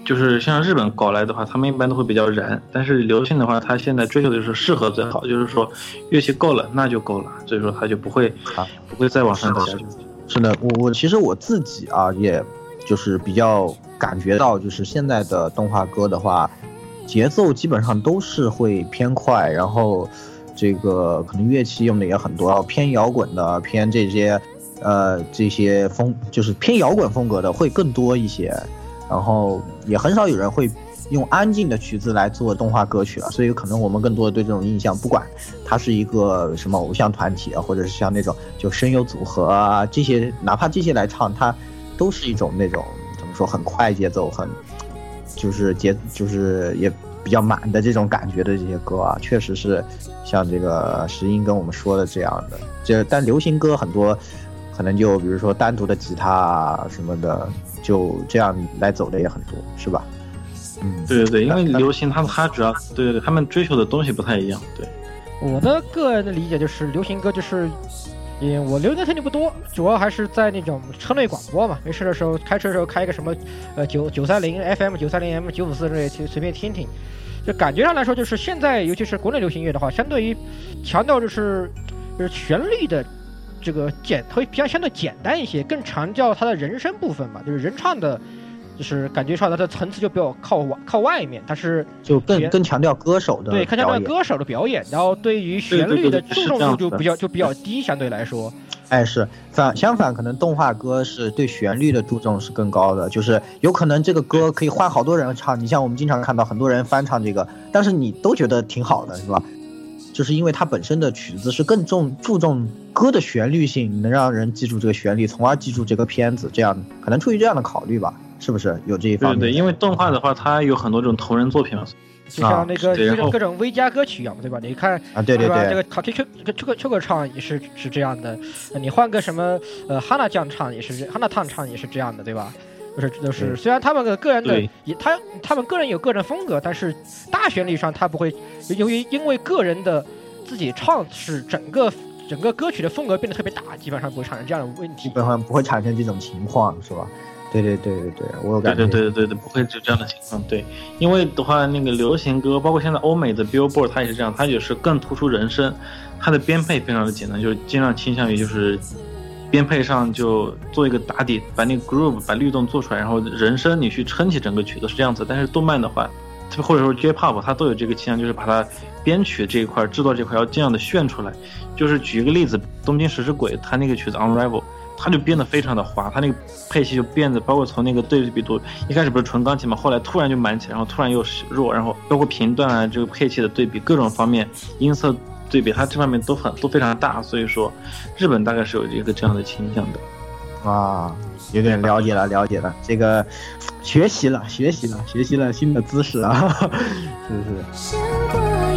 就是像日本搞来的话，他们一般都会比较燃，但是流行的话，它现在追求的就是适合最好，就是说乐器够了那就够了，所以说它就不会，啊不会再往上走。是的，我我其实我自己啊，也就是比较感觉到，就是现在的动画歌的话，节奏基本上都是会偏快，然后。这个可能乐器用的也很多，偏摇滚的，偏这些，呃，这些风就是偏摇滚风格的会更多一些，然后也很少有人会用安静的曲子来做动画歌曲了，所以可能我们更多的对这种印象，不管它是一个什么偶像团体啊，或者是像那种就声优组合啊这些，哪怕这些来唱，它都是一种那种怎么说很快节奏，很就是节就是也比较满的这种感觉的这些歌啊，确实是像这个石英跟我们说的这样的。这但流行歌很多可能就比如说单独的吉他啊什么的，就这样来走的也很多，是吧？嗯，对对对，因为流行他他主要对对对，他们追求的东西不太一样，对。我的个人的理解就是，流行歌就是，嗯，我流行歌听的不多，主要还是在那种车内广播嘛，没事的时候开车的时候开一个什么，呃九九三零 FM 九三零 M 九五四之类，随随便听听。就感觉上来说，就是现在尤其是国内流行乐的话，相对于强调就是就是旋律的这个简会比较相对简单一些，更强调它的人声部分嘛，就是人唱的。就是感觉上它的层次就比较靠外靠外面，它是就更更强调歌手的对，更强调歌手的表演，然后对于旋律的注重度就比较就比较低，相对来说。哎，是反相反，可能动画歌是对旋律的注重是更高的，就是有可能这个歌可以换好多人唱。你像我们经常看到很多人翻唱这个，但是你都觉得挺好的，是吧？就是因为它本身的曲子是更重注重歌的旋律性，能让人记住这个旋律，从而记住这个片子。这样可能出于这样的考虑吧，是不是有这一方面？对对，因为动画的话，它有很多这种同人作品嘛，就像那个各种各种 V 加歌曲一样，对吧？你看啊，对对对？这，个卡 Q Q 这个 Q Q 唱也是是这样的，呃你换个什么呃哈娜酱唱也是这哈娜烫唱也是这样的，对吧？就是就是，虽然他们的个人的也他他们个人有个人风格，但是大旋律上他不会由于因为个人的自己唱是整个整个歌曲的风格变得特别大，基本上不会产生这样的问题。基本上不会产生这种情况，是吧？对对对对对，我有感觉。对对对对，不会有这样的情况。对，因为的话，那个流行歌，包括现在欧美的 Billboard，它也是这样，它也是更突出人声，它的编配非常的简单，就是尽量倾向于就是编配上就做一个打底，把那个 groove 把律动做出来，然后人声你去撑起整个曲子是这样子。但是动漫的话，或者说 J-pop，它都有这个倾向，就是把它编曲这一块、制作这块要尽量的炫出来。就是举一个例子，《东京食尸鬼》它那个曲子 Unravel。它就变得非常的滑，它那个配器就变得，包括从那个对比度，一开始不是纯钢琴嘛，后来突然就满起来，然后突然又弱，然后包括频段啊，这个配器的对比，各种方面音色对比，它这方面都很都非常大，所以说日本大概是有一个这样的倾向的。啊，有点了解了，了解了，这个学习了，学习了，学习了新的姿势啊，是 不是？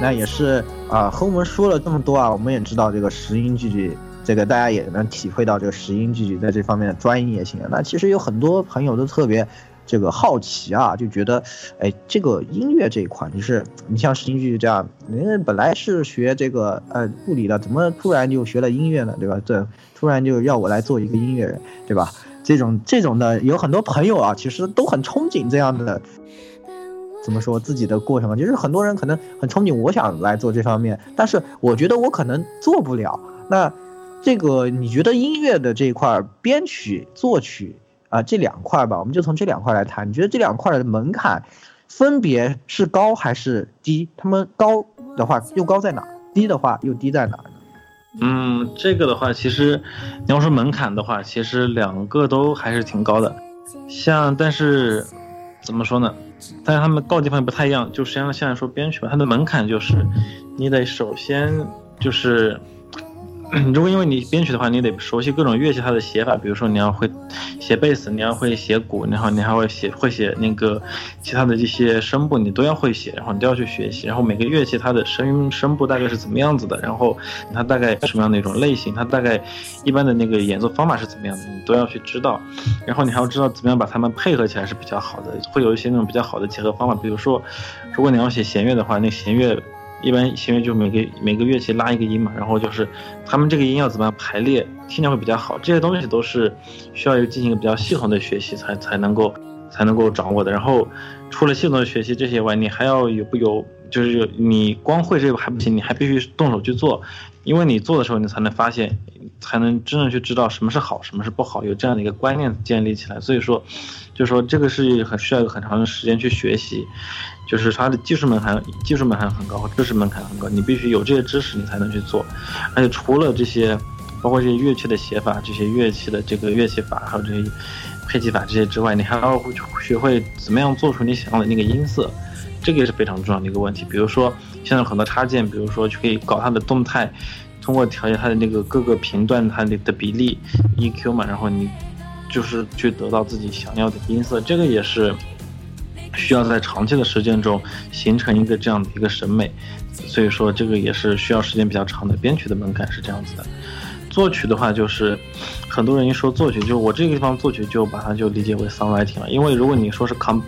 那也是啊、和我们说了这么多啊，我们也知道这个石英句句，这个大家也能体会到这个石英句句在这方面的专业性。那其实有很多朋友都特别这个好奇啊，就觉得，哎，这个音乐这一块，就是你像石英句句这样，人家本来是学这个呃物理的，怎么突然就学了音乐呢？对吧？这突然就要我来做一个音乐人，对吧？这种这种的有很多朋友啊，其实都很憧憬这样的怎么说自己的过程啊？就是很多人可能很憧憬，我想来做这方面，但是我觉得我可能做不了。那这个你觉得音乐的这一块，编曲、作曲啊、这两块吧，我们就从这两块来谈。你觉得这两块的门槛分别是高还是低？他们高的话又高在哪？低的话又低在哪呢？嗯，这个的话，其实你要说门槛的话，其实两个都还是挺高的。像，但是怎么说呢？但是他们告的地方也不太一样。就实际上现在说编曲吧，它的门槛就是，你得首先就是，如果因为你编曲的话，你得熟悉各种乐器它的写法，比如说你要会写贝斯，你要会写鼓，然后你还会写会写那个其他的这些声部，你都要会写，然后你都要去学习。然后每个乐器它的声音声部大概是怎么样子的，然后它大概什么样的一种类型，它大概一般的那个演奏方法是怎么样的，你都要去知道。然后你还要知道怎么样把它们配合起来是比较好的，会有一些那种比较好的结合方法。比如说，如果你要写弦乐的话，那弦乐一般弦乐就每个每个乐器拉一个音嘛，然后就是他们这个音要怎么样排列，听着会比较好。这些东西都是需要进行一个比较系统的学习才才能够才能够掌握的。然后除了系统的学习这些外，你还要有不有就是你光会这个还不行，你还必须动手去做，因为你做的时候你才能发现，才能真正去知道什么是好，什么是不好，有这样的一个观念建立起来。所以说，就是说这个是很需要一个很长的时间去学习。就是它的技术门槛，技术门槛很高，知识门槛很高，你必须有这些知识，你才能去做。而且除了这些，包括这些乐器的写法，这些乐器的这个乐器法，还有这些配器法这些之外，你还要学会怎么样做出你想要的那个音色，这个也是非常重要的一个问题。比如说，现在很多插件，比如说就可以搞它的动态，通过调节它的那个各个频段它的的比例 EQ 嘛，然后你就是去得到自己想要的音色，这个也是需要在长期的实践中形成一个这样的一个审美。所以说，这个也是需要时间比较长的。编曲的门槛是这样子的，作曲的话就是，很多人一说作曲，就我这个地方作曲就把它就理解为 songwriting 了。因为如果你说是 com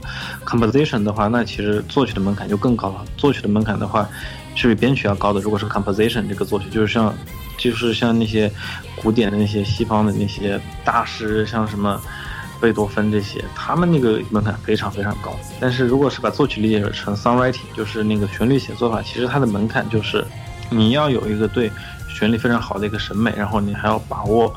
composition 的话，那其实作曲的门槛就更高了。作曲的门槛的话是比编曲要高的。如果是 composition 这个作曲，就是像就是像那些古典的那些西方的那些大师，像什么。贝多芬这些，他们那个门槛非常非常高。但是如果是把作曲理解成 songwriting，就是那个旋律写作法，其实它的门槛就是你要有一个对旋律非常好的一个审美，然后你还要把握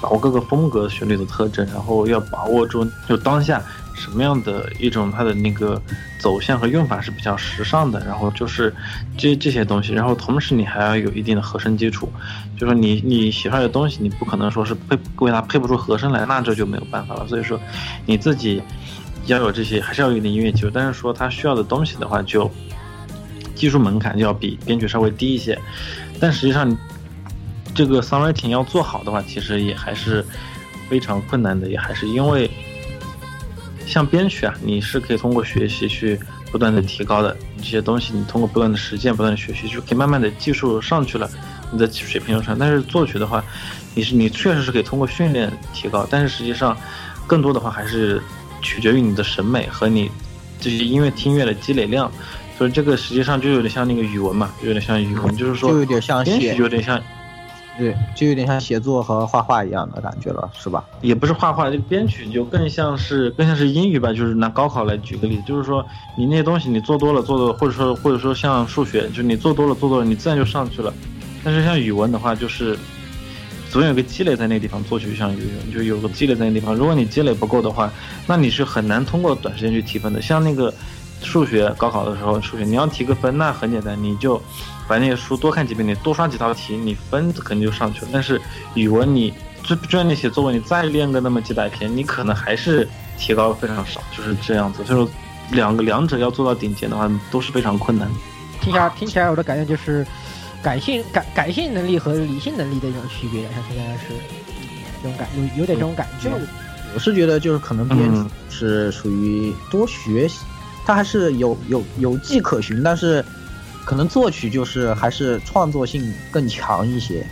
把握各个风格旋律的特征，然后要把握住就当下什么样的一种它的那个走向和用法是比较时尚的，然后就是这这些东西，然后同时你还要有一定的和声基础。就说你你喜欢的东西，你不可能说是配为它配不出和声来，那这就没有办法了。所以说，你自己要有这些，还是要有点音乐基础。但是说它需要的东西的话，就技术门槛就要比编曲稍微低一些。但实际上，这个 songwriting 要做好的话，其实也还是非常困难的，也还是因为像编曲啊，你是可以通过学习去不断的提高的。这些东西你通过不断的实践、不断的学习，就可以慢慢的技术上去了。你的水平就上，但是作曲的话，你是你确实是可以通过训练提高，但是实际上，更多的话还是取决于你的审美和你这些音乐听音乐的积累量。所以这个实际上就有点像那个语文嘛，就有点像语文，就是说就有点像写就有点像，对，就有点像写作和画画一样的感觉了，是吧？也不是画画，这个编曲就更像是更像是英语吧，就是拿高考来举个例子，就是说你那些东西你做多了做多了，或者说或者说像数学，就你做多了做多了，你自然就上去了。但是像语文的话，就是总有个积累在那个地方，作曲就像游泳，就有个积累在那个地方。如果你积累不够的话，那你是很难通过短时间去提分的。像那个数学高考的时候，数学你要提个分，那很简单，你就把那些书多看几遍，你多刷几道题，你分肯定就上去了。但是语文你就就算你写作文，你再练个那么几百篇，你可能还是提高非常少，就是这样子。所以说，两个两者要做到顶尖的话，都是非常困难。听起来听起来我的感觉就是感性感感性能力和理性能力的一种区别，像现在是这种感有有点这种感觉。我是觉得就是可能编曲嗯是属于多学习，它还是有有有迹可循，但是可能作曲就是还是创作性更强一些，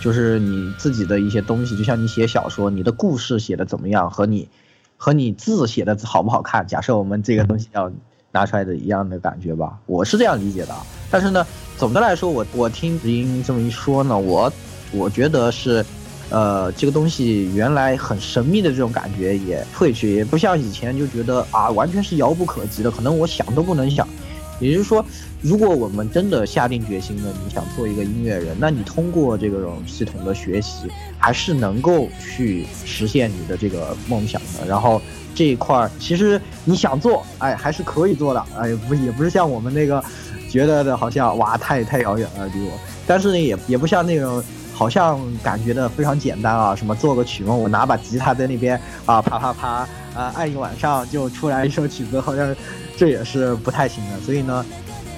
就是你自己的一些东西，就像你写小说，你的故事写的怎么样，和你和你字写的好不好看，假设我们这个东西要拿出来的一样的感觉吧，我是这样理解的。但是呢，总的来说，我我听子英这么一说呢，我我觉得是。呃，这个东西原来很神秘的这种感觉也退去，也不像以前就觉得啊，完全是遥不可及的，可能我想都不能想。也就是说，如果我们真的下定决心了，你想做一个音乐人，那你通过这种系统的学习，还是能够去实现你的这个梦想的。然后这一块儿，其实你想做，哎，还是可以做的，哎，不也不是像我们那个觉得的好像哇，太太遥远了离我，但是呢，也也不像那种。好像感觉的非常简单啊，什么做个曲目，我拿把吉他在那边啊啪啪啪啊按一晚上就出来一首曲子，好像这也是不太行的。所以呢，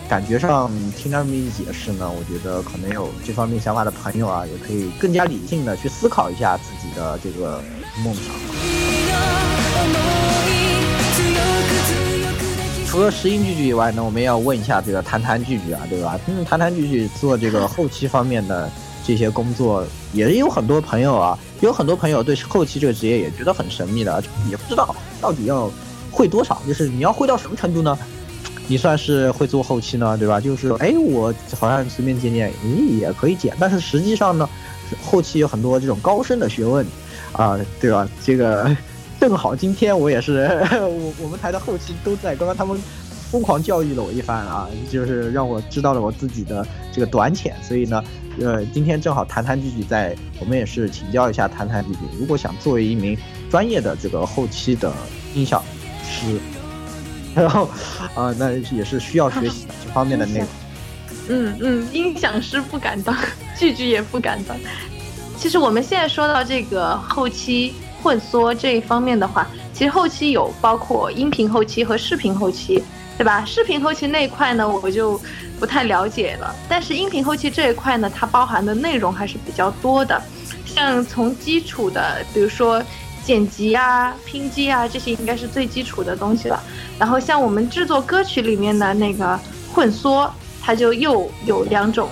感觉上听他们一解释呢，我觉得可能有这方面想法的朋友啊，也可以更加理性的去思考一下自己的这个梦想。除了石英句句以外呢，我们要问一下这个谈谈句句啊，对吧？嗯，谈谈句句做这个后期方面的。这些工作也有很多朋友啊，有很多朋友对后期这个职业也觉得很神秘的，也不知道到底要会多少，就是你要会到什么程度呢？你算是会做后期呢，对吧？就是哎，我好像随便剪剪，咦也可以剪，但是实际上呢，后期有很多这种高深的学问啊，对吧？这个正好今天我也是，我我们台的后期都在，刚刚他们疯狂教育了我一番啊，就是让我知道了我自己的这个短浅，所以呢。呃，今天正好谈谈句句在，我们也是请教一下谈谈句句，如果想作为一名专业的这个后期的音响师，然后啊、那也是需要学习这方面的内容。嗯嗯，音响师不敢当，句句也不敢当。其实我们现在说到这个后期混缩这一方面的话，其实后期有包括音频后期和视频后期，对吧？视频后期那一块呢，我就不太了解了。但是音频后期这一块呢，它包含的内容还是比较多的，像从基础的，比如说剪辑啊、拼接啊，这些应该是最基础的东西了。然后像我们制作歌曲里面的那个混缩，它就又有两种。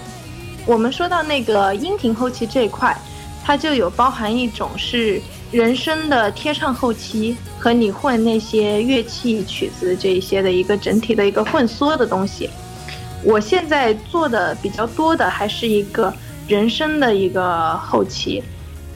我们说到那个音频后期这一块，它就有包含一种是人声的贴唱后期和你混那些乐器曲子这一些的一个整体的一个混缩的东西。我现在做的比较多的还是一个人声的一个后期，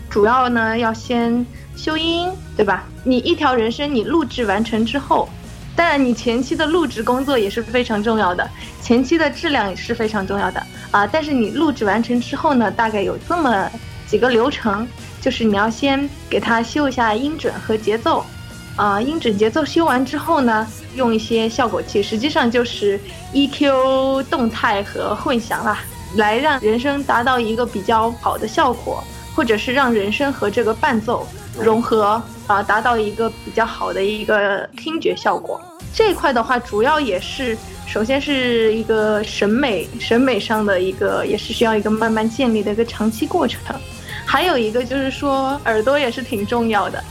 主要呢要先修音，对吧？你一条人声你录制完成之后，当然你前期的录制工作也是非常重要的，前期的质量也是非常重要的啊。但是你录制完成之后呢，大概有这么几个流程，就是你要先给它修一下音准和节奏，啊，音准节奏修完之后呢，用一些效果器，实际上就是 EQ 动态和混响啦，来让人声达到一个比较好的效果，或者是让人声和这个伴奏融合啊，达到一个比较好的一个听觉效果。这一块的话，主要也是首先是一个审美审美上的一个，也是需要一个慢慢建立的一个长期过程。还有一个就是说，耳朵也是挺重要的。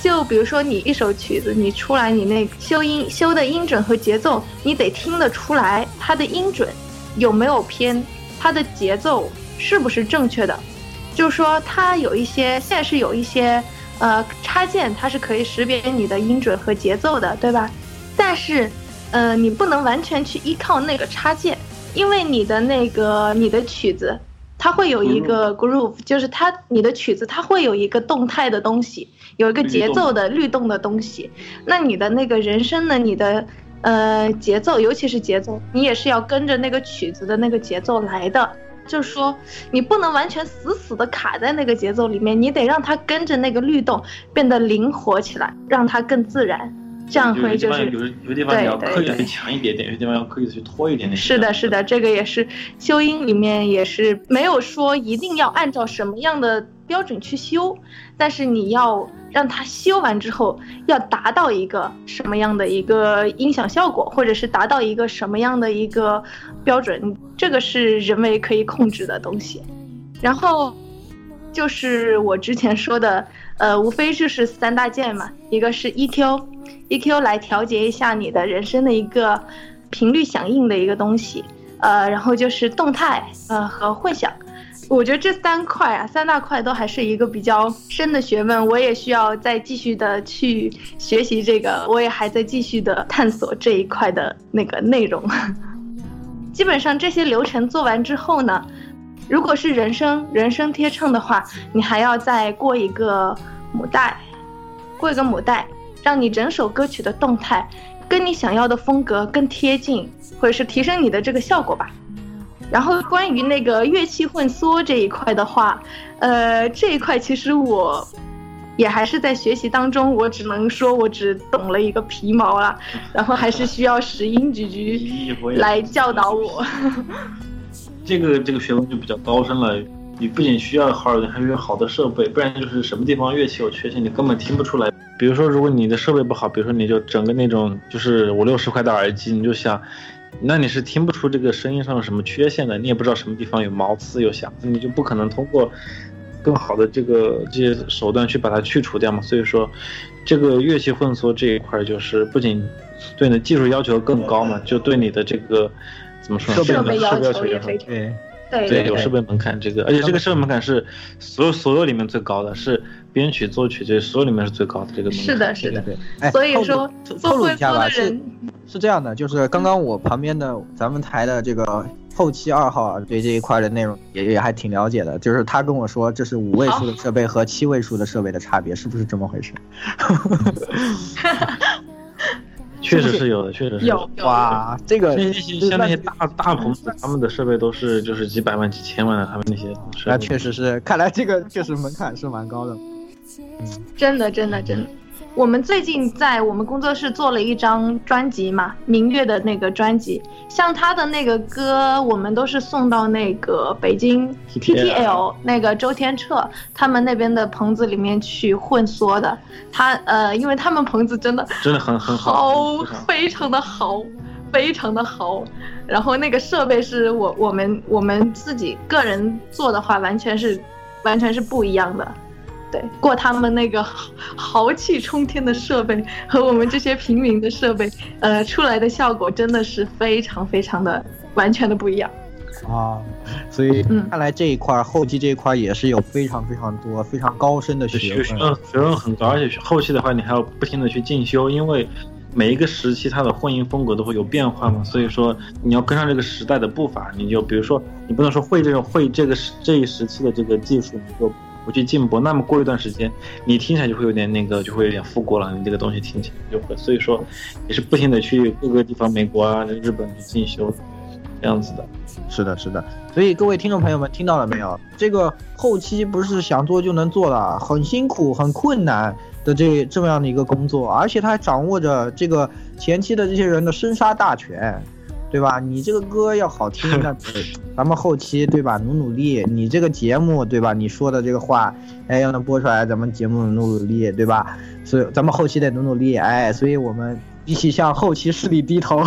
就比如说你一首曲子，你出来你那修音修的音准和节奏，你得听得出来它的音准有没有偏，它的节奏是不是正确的。就是说它有一些现在是有一些呃插件，它是可以识别你的音准和节奏的，对吧？但是呃你不能完全去依靠那个插件，因为你的那个你的曲子。它会有一个 groove，就是它你的曲子它会有一个动态的东西，有一个节奏的律动的东西。那你的那个人声呢？你的呃节奏，尤其是节奏，你也是要跟着那个曲子的那个节奏来的。就是说，你不能完全死死的卡在那个节奏里面，你得让它跟着那个律动变得灵活起来，让它更自然。这样会就是有有地方你要刻意去强一点点，有些地方要刻意的去拖一点点。是的，是的，这个也是修音里面也是没有说一定要按照什么样的标准去修，但是你要让它修完之后要达到一个什么样的一个音响效果，或者是达到一个什么样的一个标准，这个是人为可以控制的东西。然后就是我之前说的，呃，无非就是三大件嘛，一个是 EQ。EQ 来调节一下你的人声的一个频率响应的一个东西，呃，然后就是动态，呃和混响。我觉得这三块啊，三大块都还是一个比较深的学问，我也需要再继续的去学习这个，我也还在继续的探索这一块的那个内容。基本上这些流程做完之后呢，如果是人声人声贴唱的话，你还要再过一个母带，过一个母带。让你整首歌曲的动态跟你想要的风格更贴近，或者是提升你的这个效果吧。然后关于那个乐器混缩这一块的话，呃，这一块其实我也还是在学习当中，我只能说我只懂了一个皮毛啦，然后还是需要石英菊菊来教导我。这个这个学问就比较高深了，你不仅需要好耳朵，还需要好的设备，不然就是什么地方乐器有缺陷，你根本听不出来。比如说，如果你的设备不好，比如说你就整个那种就是五六十块的耳机，你就想，那你是听不出这个声音上有什么缺陷的，你也不知道什么地方有毛刺有响，你就不可能通过更好的这个这些手段去把它去除掉嘛。所以说，这个乐器混缩这一块就是不仅对你的技术要求更高嘛，就对你的这个怎么说设备要求也非常对。对，有设备门槛，这个而且这个设备门槛是所有所有里面最高的，是编曲作曲这所有里面是最高的这个门槛。是的，是的，对。哎，所以说透露一下吧，是是这样的，就是刚刚我旁边的咱们台的这个后期二号啊，对这一块的内容也也还挺了解的，就是他跟我说这是五位数的设备和七位数的设备的差别，是不是这么回事？确实是有的，确实是有哇，这个像那些大大棚子，他们的设备都是就是几百万、几千万的，他们那些那确实是，看来这个确实门槛是蛮高的。真的，真的，真的，我们最近在我们工作室做了一张专辑嘛，明月的那个专辑，像他的那个歌，我们都是送到那个北京 TTL 那个周天彻他们那边的棚子里面去混缩的。他呃，因为他们棚子真的真的很很好，非常非常的好，非常的好。然后那个设备是我我们我们自己个人做的话，完全是完全是不一样的。对，过他们那个豪 豪气冲天的设备和我们这些平民的设备，呃，出来的效果真的是非常非常的完全的不一样。啊，所以嗯看来这一块儿后期这一块儿也是有非常非常多非常高深的学学学问。问学问很高，而且后期的话你还要不停的去进修，因为每一个时期它的混音风格都会有变化嘛，所以说你要跟上这个时代的步伐，你就比如说你不能说会这种会这个时这一时期的这个技术你就不去进步，那么过一段时间你听起来就会有点那个 就会有点复古了，你这个东西听起来就会，所以说也是不停的去各个地方，美国啊、日本去进修，这样子的。是的，是的。所以各位听众朋友们听到了没有？这个后期不是想做就能做的，很辛苦、很困难的这这么样的一个工作，而且他还掌握着这个前期的这些人的生杀大权，对吧？你这个歌要好听，那 咱们后期对吧？努努力，你这个节目对吧？你说的这个话，哎，要能播出来，咱们节目努努力，对吧？所以咱们后期得努努力，哎，所以我们一起向后期势力低头，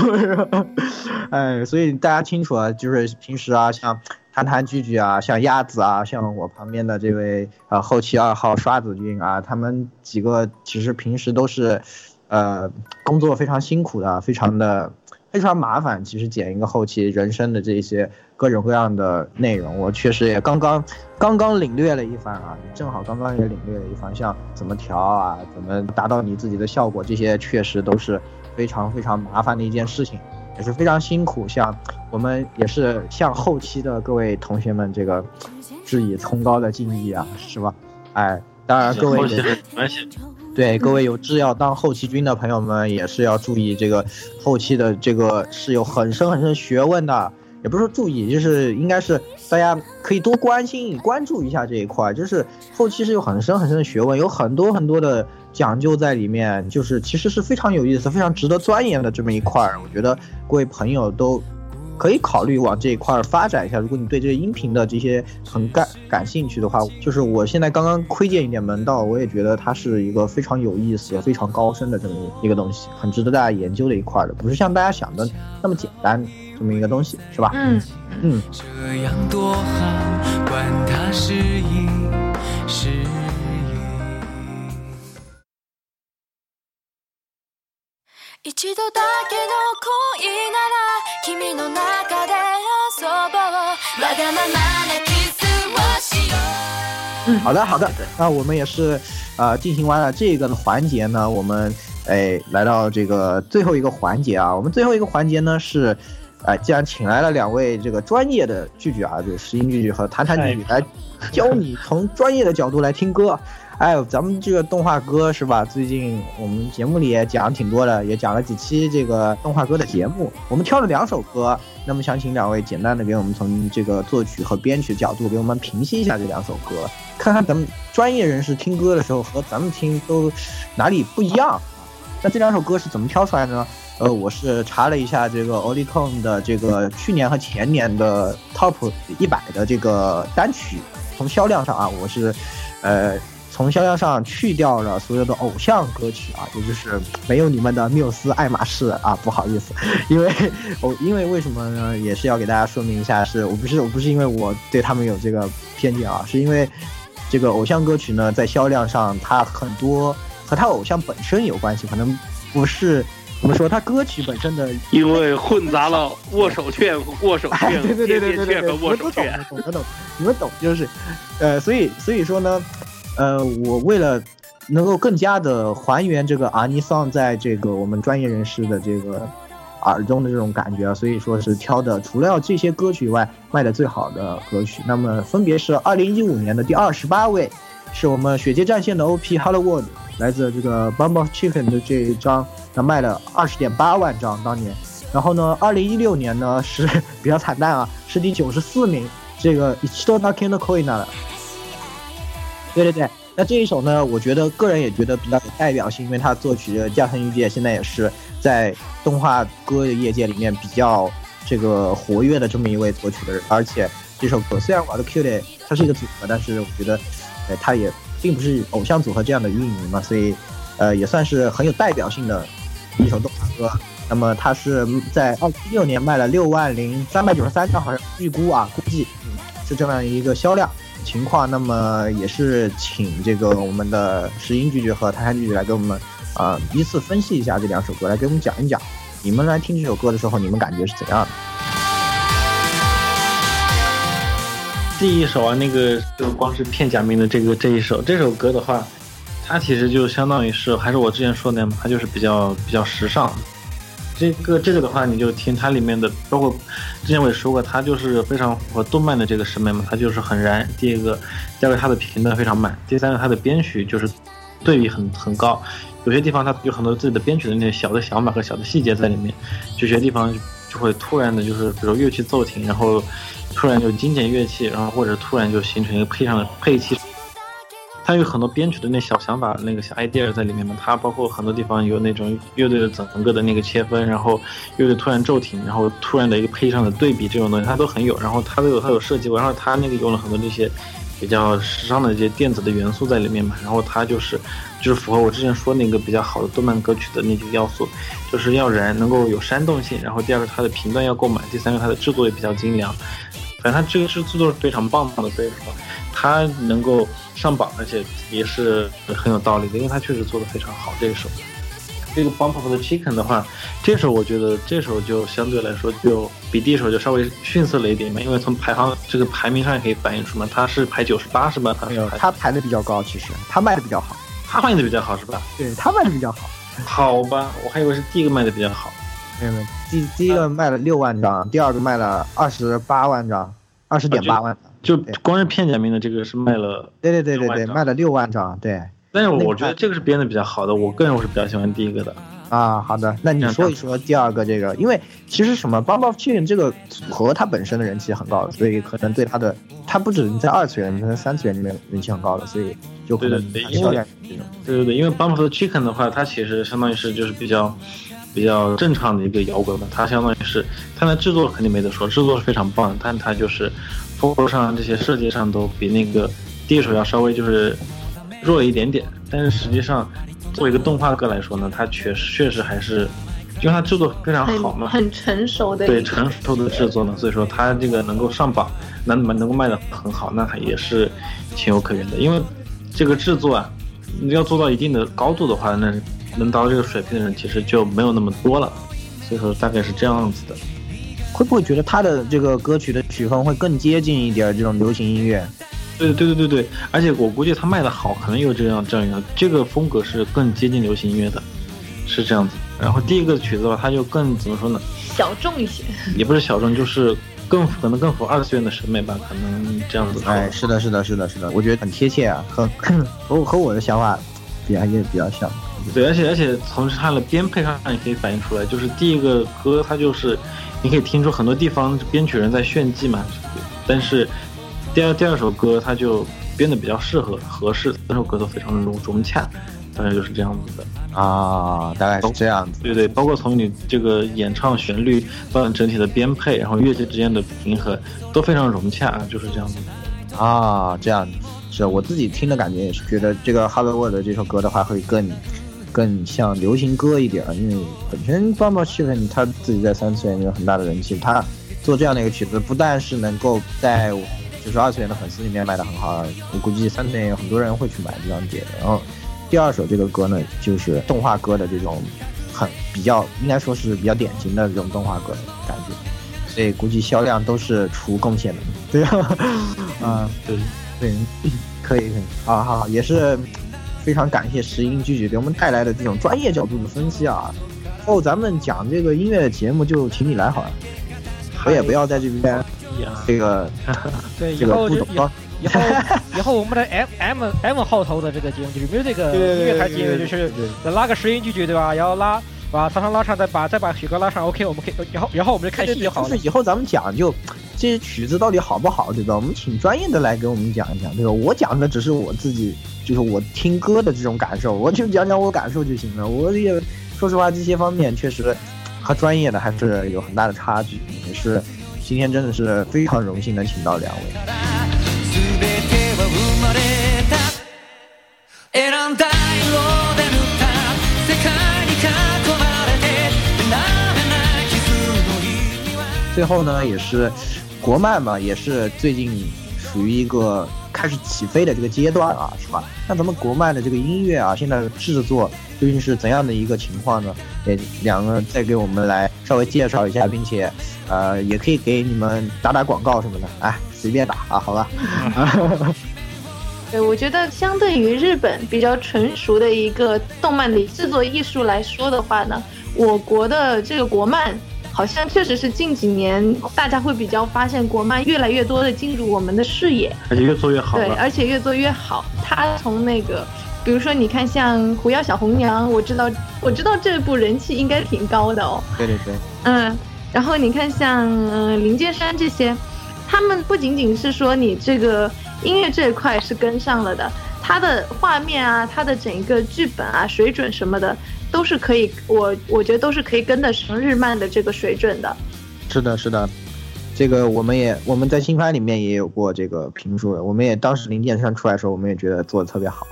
哎，所以大家清楚啊，就是平时啊，像谈谈聚聚啊，像鸭子啊，像我旁边的这位呃后期二号刷子君啊，他们几个其实平时都是，呃，工作非常辛苦的，非常的非常麻烦。其实剪一个后期人生的这些各种各样的内容，我确实也刚刚刚刚领略了一番啊，正好刚刚也领略了一番，像怎么调啊，怎么达到你自己的效果，这些确实都是非常非常麻烦的一件事情，也是非常辛苦。像我们也是向后期的各位同学们这个致以崇高的敬意啊，是吧？哎，当然各位后期也很而且对各位有志要当后期军的朋友们，也是要注意这个后期的这个是有很深很深学问的，也不是说注意，就是应该是大家可以多关心关注一下这一块，就是后期是有很深很深的学问，有很多很多的讲究在里面，就是其实是非常有意思、非常值得钻研的这么一块儿。我觉得各位朋友都可以考虑往这一块发展一下。如果你对这个音频的这些很感感兴趣的话，就是我现在刚刚窥见一点门道，我也觉得它是一个非常有意思、非常高深的这么一个东西，很值得大家研究的一块的，不是像大家想的那么简单这么一个东西，是吧？嗯，嗯，这样多好，管它是阴是一度だけの恋なら君の中で遊ぼうわがままなキスをしよう好的，好的，那我们也是，呃，进行完了这个环节呢，我们哎来到这个最后一个环节啊，我们最后一个环节呢是，呃，既然请来了两位这个专业的剧剧啊，就是石英剧剧和谈谈剧剧来教你从专业的角度来听歌。 哎，咱们这个动画歌是吧？最近我们节目里也讲挺多的，也讲了几期这个动画歌的节目。我们挑了两首歌，那么想请两位简单的给我们从这个作曲和编曲角度给我们评析一下这两首歌，看看咱们专业人士听歌的时候和咱们听都哪里不一样。那这两首歌是怎么挑出来的呢？呃，我是查了一下这个 Oricon 的这个去年和前年的 Top 一百的这个单曲，从销量上啊，我是，呃，从销量上去掉了所有的偶像歌曲啊，也就是没有你们的缪斯、爱马仕啊，不好意思，因为我因为为什么呢？也是要给大家说明一下，是我不是我不是因为我对他们有这个偏见啊，是因为这个偶像歌曲呢，在销量上它很多和它偶像本身有关系，可能不是怎么说，它歌曲本身的因为混杂了握手券、握手 哎，券、对对对对对对握们都懂，手券。懂的懂，你们懂就是，呃，所以所以说呢，呃，我为了能够更加的还原这个阿尼桑在这个我们专业人士的这个耳中的这种感觉啊，所以说是挑的除了这些歌曲以外卖的最好的歌曲，那么分别是二零一五年的第二十八位，是我们血界战线的 OP Hello World，来自这个 Bumble Chicken 的这一张，那卖了二十点八万张当年。然后呢，二零一六年呢是 比较惨淡啊，是第九十四名，这个 Ichido Nake no Koi 呢。对对对，那这一首呢，我觉得个人也觉得比较有代表性，因为他作曲的加藤裕介现在也是在动画歌的业界里面比较这个活跃的这么一位作曲的人，而且这首歌虽然玩的 Q 的它是一个组合，但是我觉得，呃，它也并不是偶像组合这样的运营嘛，所以，呃，也算是很有代表性的一首动画歌。那么它是在二零一六年卖了六万零三百九十三张，好像预估啊，估计是这样一个销量。情况。那么也是请这个我们的石英拒绝和泰山拒绝来给我们啊、依次分析一下这两首歌，来给我们讲一讲，你们来听这首歌的时候，你们感觉是怎样的？第一首啊，那个就光是片假名的这个这一首，这首歌的话，它其实就相当于是还是我之前说的那，它就是比较比较时尚。这个这个的话，你就听它里面的，包括之前我也说过，它就是非常符合动漫的这个审美嘛，它就是很燃。第二个，第二个它的频段非常慢，第三个它的编曲就是对比很很高，有些地方它有很多自己的编曲的那些小的想法和小的细节在里面，就有些地方就会突然的，就是比如乐器奏停，然后突然就精简乐器，然后或者突然就形成一个配上的配器。它有很多编曲的那小想法、那个小 idea 在里面嘛。它包括很多地方有那种乐队的整个的那个切分，然后乐队突然骤停，然后突然的一个配上的对比这种东西，它都很有。然后它都有它有设计，然后它那个用了很多这些比较时尚的这些电子的元素在里面嘛。然后它就是就是符合我之前说那个比较好的动漫歌曲的那几个要素，就是要燃，能够有煽动性。然后第二个它的频段要够满，第三个它的制作也比较精良。反正它这个制作是非常棒的，所以说它能够上榜，而且也是很有道理的，因为他确实做的非常好。这首这个《Bump of the Chicken》的话，这首我觉得这首就相对来说就比第一首就稍微逊色了一点嘛，因为从排行这个排名上也可以反映出嘛，它是排九十八是吧？它是排他排的比较高，其实他卖的比较好，它卖的比较好是吧？对他卖的比较好。好吧，我还以为是第一个卖的比较好。没有没有，第第一个卖了六万张，第二个卖了二十八万张，二十点八万张。就光是片假名的这个是卖了，对对对对对，6万张卖了六万张，对。但是我觉得这个是编的比较好的，我个人我是比较喜欢第一个的。啊，好的，那你说一说第二个这个，因为其实什么 Bomb of Chicken 这个组合它本身的人气很高，所以可能对它的它不止在二次元，它在三次元里面人气很高的，所以就可能对对对因为销量这种。对对对，因为 Bump of the Chicken 的话，它其实相当于是就是比较比较正常的一个摇滚吧，它相当于是它的制作肯定没得说，制作是非常棒的，但它就是风格上这些设计上都比那个第一首要稍微就是弱了一点点，但是实际上作为一个动画歌来说呢，它确实确实还是。因为它制作非常好嘛，很成熟的对成熟的制作呢，所以说它这个能够上榜，能能够卖得很好，那它也是情有可原的。因为这个制作啊，你要做到一定的高度的话，那能达到这个水平的人其实就没有那么多了。所以说大概是这样子的。会不会觉得他的这个歌曲的曲风会更接近一点这种流行音乐？对对对对对，而且我估计他卖的好，可能有这样这样一个这个风格是更接近流行音乐的，是这样子。然后第一个曲子的话，它就更怎么说呢？小众一些，也不是小众，就是更可能更符合二次元的审美吧，可能这样子。哎，是的，是的，是的，是的，我觉得很贴切啊，和 和和我的想法比较也比较像。对，而且而且从它的编配上也可以反映出来，就是第一个歌它就是你可以听出很多地方编曲人在炫技嘛，但是第二第二首歌它就编的比较适合合适，三首歌都非常融融洽，大概就是这样子的。啊，大概是这样子。对对，包括从你这个演唱旋律到整体的编配，然后乐器之间的平衡都非常融洽，就是这样子。啊，这样子是我自己听的感觉也是觉得这个 Hello World 这首歌的话会更更像流行歌一点，因为本身 b u m b Chicken 他自己在三次元有很大的人气，他做这样的一个曲子，不但是能够在就是二次元的粉丝里面卖的很好，我估计三次元有很多人会去买这张碟的。然后第二首这个歌呢，就是动画歌的这种很比较应该说是比较典型的这种动画歌的感觉。所以估计销量都是出贡献的，对啊，嗯，对对，可以可以，好好，也是非常感谢石英拒绝给我们带来的这种专业角度的分析啊。后咱们讲这个音乐的节目就请你来好了，我也不要在这边这个这个不懂啊。以后 以后我们的 M M M 号头的这个节目就是 music 音乐台节目，就是要拉个石英拒绝对吧？然后拉把唐唐拉上，再把再把许哥拉上，OK，我们可以，然后然后我们就看戏就好了就。是以后咱们讲就这些曲子到底好不好，对吧？我们请专业的来给我们讲一讲，对吧？我讲的只是我自己，就是我听歌的这种感受，我就讲讲我感受就行了。我也说实话，这些方面确实和专业的还是有很大的差距，也是今天真的是非常荣幸能请到两位。最后呢，也是国漫嘛，也是最近属于一个开始起飞的这个阶段啊，是吧？那咱们国漫的这个音乐啊，现在制作究竟是怎样的一个情况呢？也两个再给我们来稍微介绍一下，并且呃，也可以给你们打打广告什么的，哎，随便打啊，好吧？对，我觉得相对于日本比较成熟的一个动漫的制作艺术来说的话呢，我国的这个国漫好像确实是近几年大家会比较发现国漫越来越多的进入我们的视野，而且越做越好对，而且越做越好。它从那个，比如说你看像《狐妖小红娘》，我知道我知道这部人气应该挺高的哦，对对对，嗯，然后你看像呃林剑山这些，他们不仅仅是说你这个音乐这一块是跟上了的，它的画面啊，它的整个剧本啊，水准什么的都是可以，我我觉得都是可以跟得上日漫的这个水准的。是的，是的。这个我们也我们在新番里面也有过这个评述的，我们也当时零剑山出来的时候，我们也觉得做的特别好，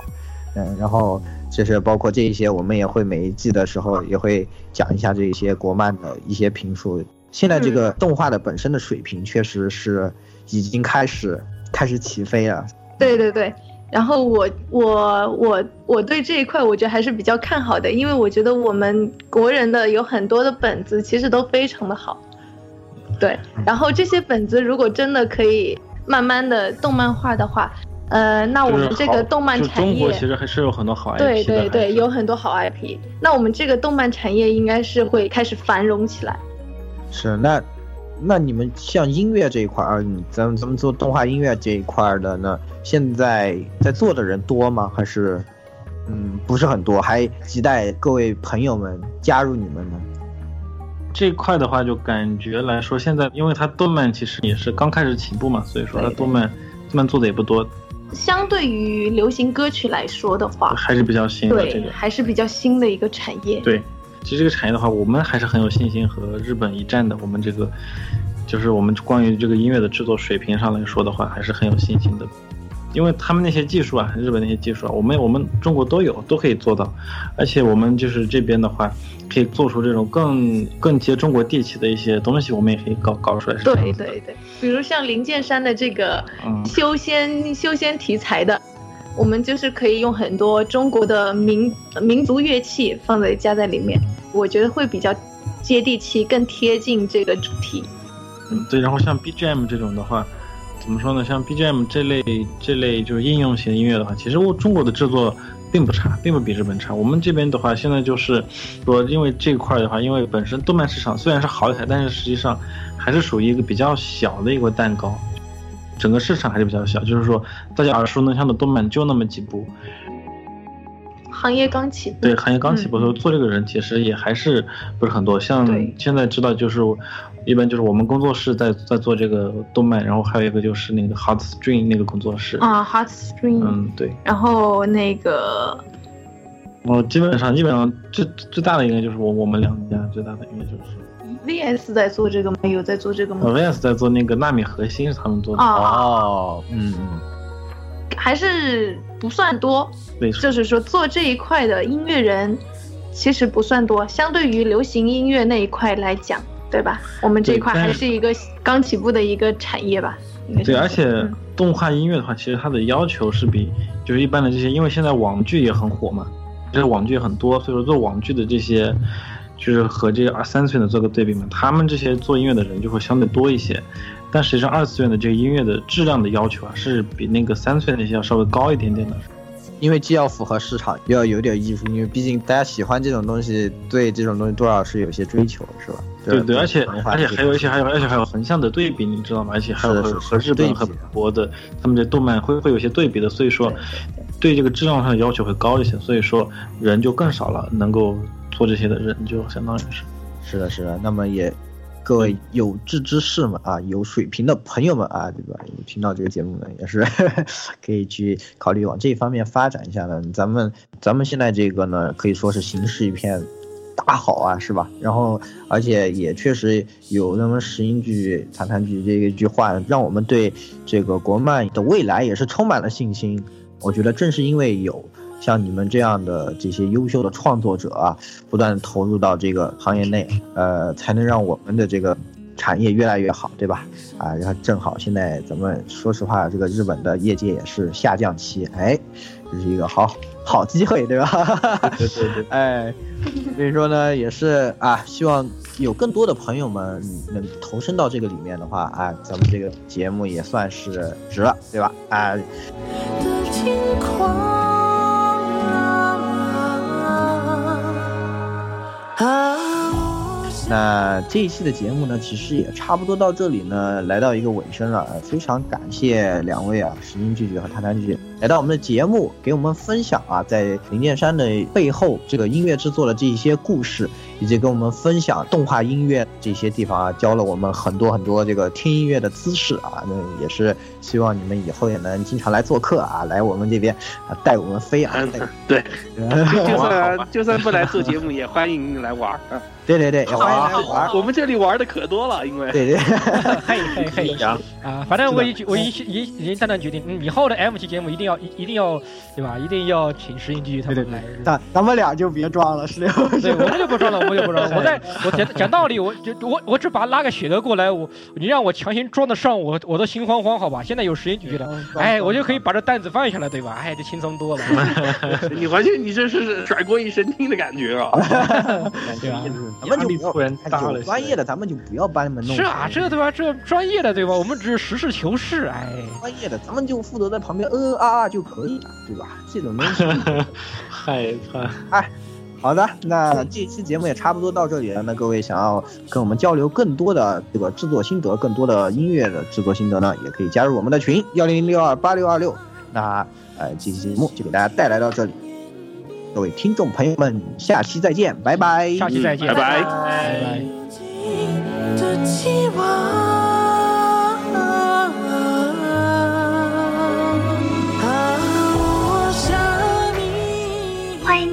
嗯，然后就是包括这一些，我们也会每一季的时候也会讲一下这一些国漫的一些评述。现在这个动画的本身的水平确实是已经开始开始起飞了，对对对，然后我我我我对这一块我觉得还是比较看好的，因为我觉得我们国人的有很多的本子其实都非常的好，对，然后这些本子如果真的可以慢慢的动漫化的话，呃，那我们这个动漫产业中国其实还是有很多好 IP 的，对对对，有很多好 IP，那我们这个动漫产业应该是会开始繁荣起来。是那，那你们像音乐这一块儿，你咱们咱们做动画音乐这一块儿的呢，现在在做的人多吗？还是嗯不是很多？还期待各位朋友们加入你们呢？这块的话，就感觉来说，现在因为它动漫其实也是刚开始起步嘛，所以说它动漫动漫做的也不多，相对于流行歌曲来说的话，还是比较新的这对，个。还是比较新的一个产业。对，其实这个产业的话，我们还是很有信心和日本一战的。我们这个就是我们关于这个音乐的制作水平上来说的话，还是很有信心的。因为他们那些技术啊，日本那些技术啊，我们我们中国都有，都可以做到。而且我们就是这边的话，可以做出这种更更接中国地气的一些东西，我们也可以搞搞出来。对对对，比如像林剑山的这个嗯修仙、修仙题材的，我们就是可以用很多中国的民民族乐器放在加在里面，我觉得会比较接地气，更贴近这个主题。嗯，对，然后像 BGM 这种的话，怎么说呢？像 BGM 这类这类就是应用型音乐的话，其实我中国的制作并不差，并不比日本差。我们这边的话，现在就是说，因为这块的话，因为本身动漫市场虽然是好一台，但是实际上还是属于一个比较小的一个蛋糕，整个市场还是比较小。就是说，大家耳熟能详的动漫就那么几部，行业刚起步，对，行业刚起步的时候，做这个人其实也还是不是很多。像现在知道就是，一般就是我们工作室在在做这个动漫，然后还有一个就是那个 Hot String 那个工作室。啊，Heartstring，、嗯，对。然后那个我基本上基本上最最大的应该就是我我们两家最大的应该就是 VS 在做这个吗？有在做这个吗？呃 VS 在做那个纳米核心是他们做的。啊，哦，嗯嗯，还是不算多，对，就是说做这一块的音乐人其实不算多，相对于流行音乐那一块来讲，对吧？我们这一块还是一个刚起步的一个产业吧。对，而且动画音乐的话，其实它的要求是比就是一般的这些，因为现在网剧也很火嘛，就是网剧很多，所以说做网剧的这些，就是和这个二三次元的做个对比嘛，他们这些做音乐的人就会相对多一些，但实际上二次元的这个音乐的质量的要求啊，是比那个三次元那些要稍微高一点点的。因为既要符合市场，又要有点艺术，因为毕竟大家喜欢这种东西，对这种东西多少是有些追求，是吧？对对，而且而且还有，一些还有，而且还有横向的对比，你知道吗？而且还有和日本、和国的他们的动漫会会有些对比的，所以说对这个质量上的要求会高一些，所以说人就更少了，能够做这些的人就相当于是。是的，是的。那么也各位有志之士们啊，有水平的朋友们啊，对吧？听到这个节目呢，也是 可以去考虑往这方面发展一下的。咱们咱们现在这个呢，可以说是形势一片大好啊，是吧？然后而且也确实有那么石英剧、谈谈句这一句话，让我们对这个国漫的未来也是充满了信心。我觉得正是因为有像你们这样的这些优秀的创作者啊，不断投入到这个行业内，呃，才能让我们的这个产业越来越好，对吧？啊，然后正好现在咱们说实话，这个日本的业界也是下降期，哎，这是一个好好机会，对吧？对对对，哎，所以说呢，也是啊，希望有更多的朋友们能投身到这个里面的话啊，咱们这个节目也算是值了，对吧？啊，的轻狂那这一期的节目呢，其实也差不多到这里呢，来到一个尾声了。呃非常感谢两位啊，石英拒绝和谈谈拒绝来到我们的节目，给我们分享啊，在灵剑山的背后这个音乐制作的这一些故事，以及跟我们分享动画音乐这些地方啊，教了我们很多很多这个听音乐的姿势啊。那也是希望你们以后也能经常来做客啊，来我们这边啊，带我们飞啊。嗯，对，就算就算不来做节目，也欢迎你来玩儿啊。对对对，也欢迎来玩儿。我们这里玩的可多了，因为对对。嘿嘿嘿讲啊！反正我已经我已经已已经淡淡决定，嗯，以后的 M 期节目一定要一一定要对吧？一定要请石英剧他们来。咱咱们俩就别装了，十六。对，我们就不装了，我们就不装了。我在我讲讲道理，我就我我只把拉个雪德过来，我你让我强行装得上，我我都心慌慌，好吧？现在有时间就觉得，哎，我就可以把这担子放下来，对吧？哎，这轻松多了，你完全你这是甩锅一身轻的感觉啊！对吧？咱们就不然大了专业的，咱们就不要把你们弄。是啊，这对吧？这专业的对吧？我们只是实事求是，哎，专业的，咱们就负责在旁边嗯嗯啊啊就可以了，对吧？这种东西。害怕。哎好的，那这期节目也差不多到这里了。那各位想要跟我们交流更多的这个制作心得，更多的音乐的制作心得呢，也可以加入我们的群幺零六二八六二六。那呃，这期节目就给大家带来到这里，各位听众朋友们，下期再见，拜拜。下期再见，拜拜拜拜。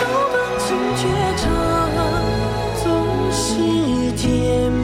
就能惊觉这总是甜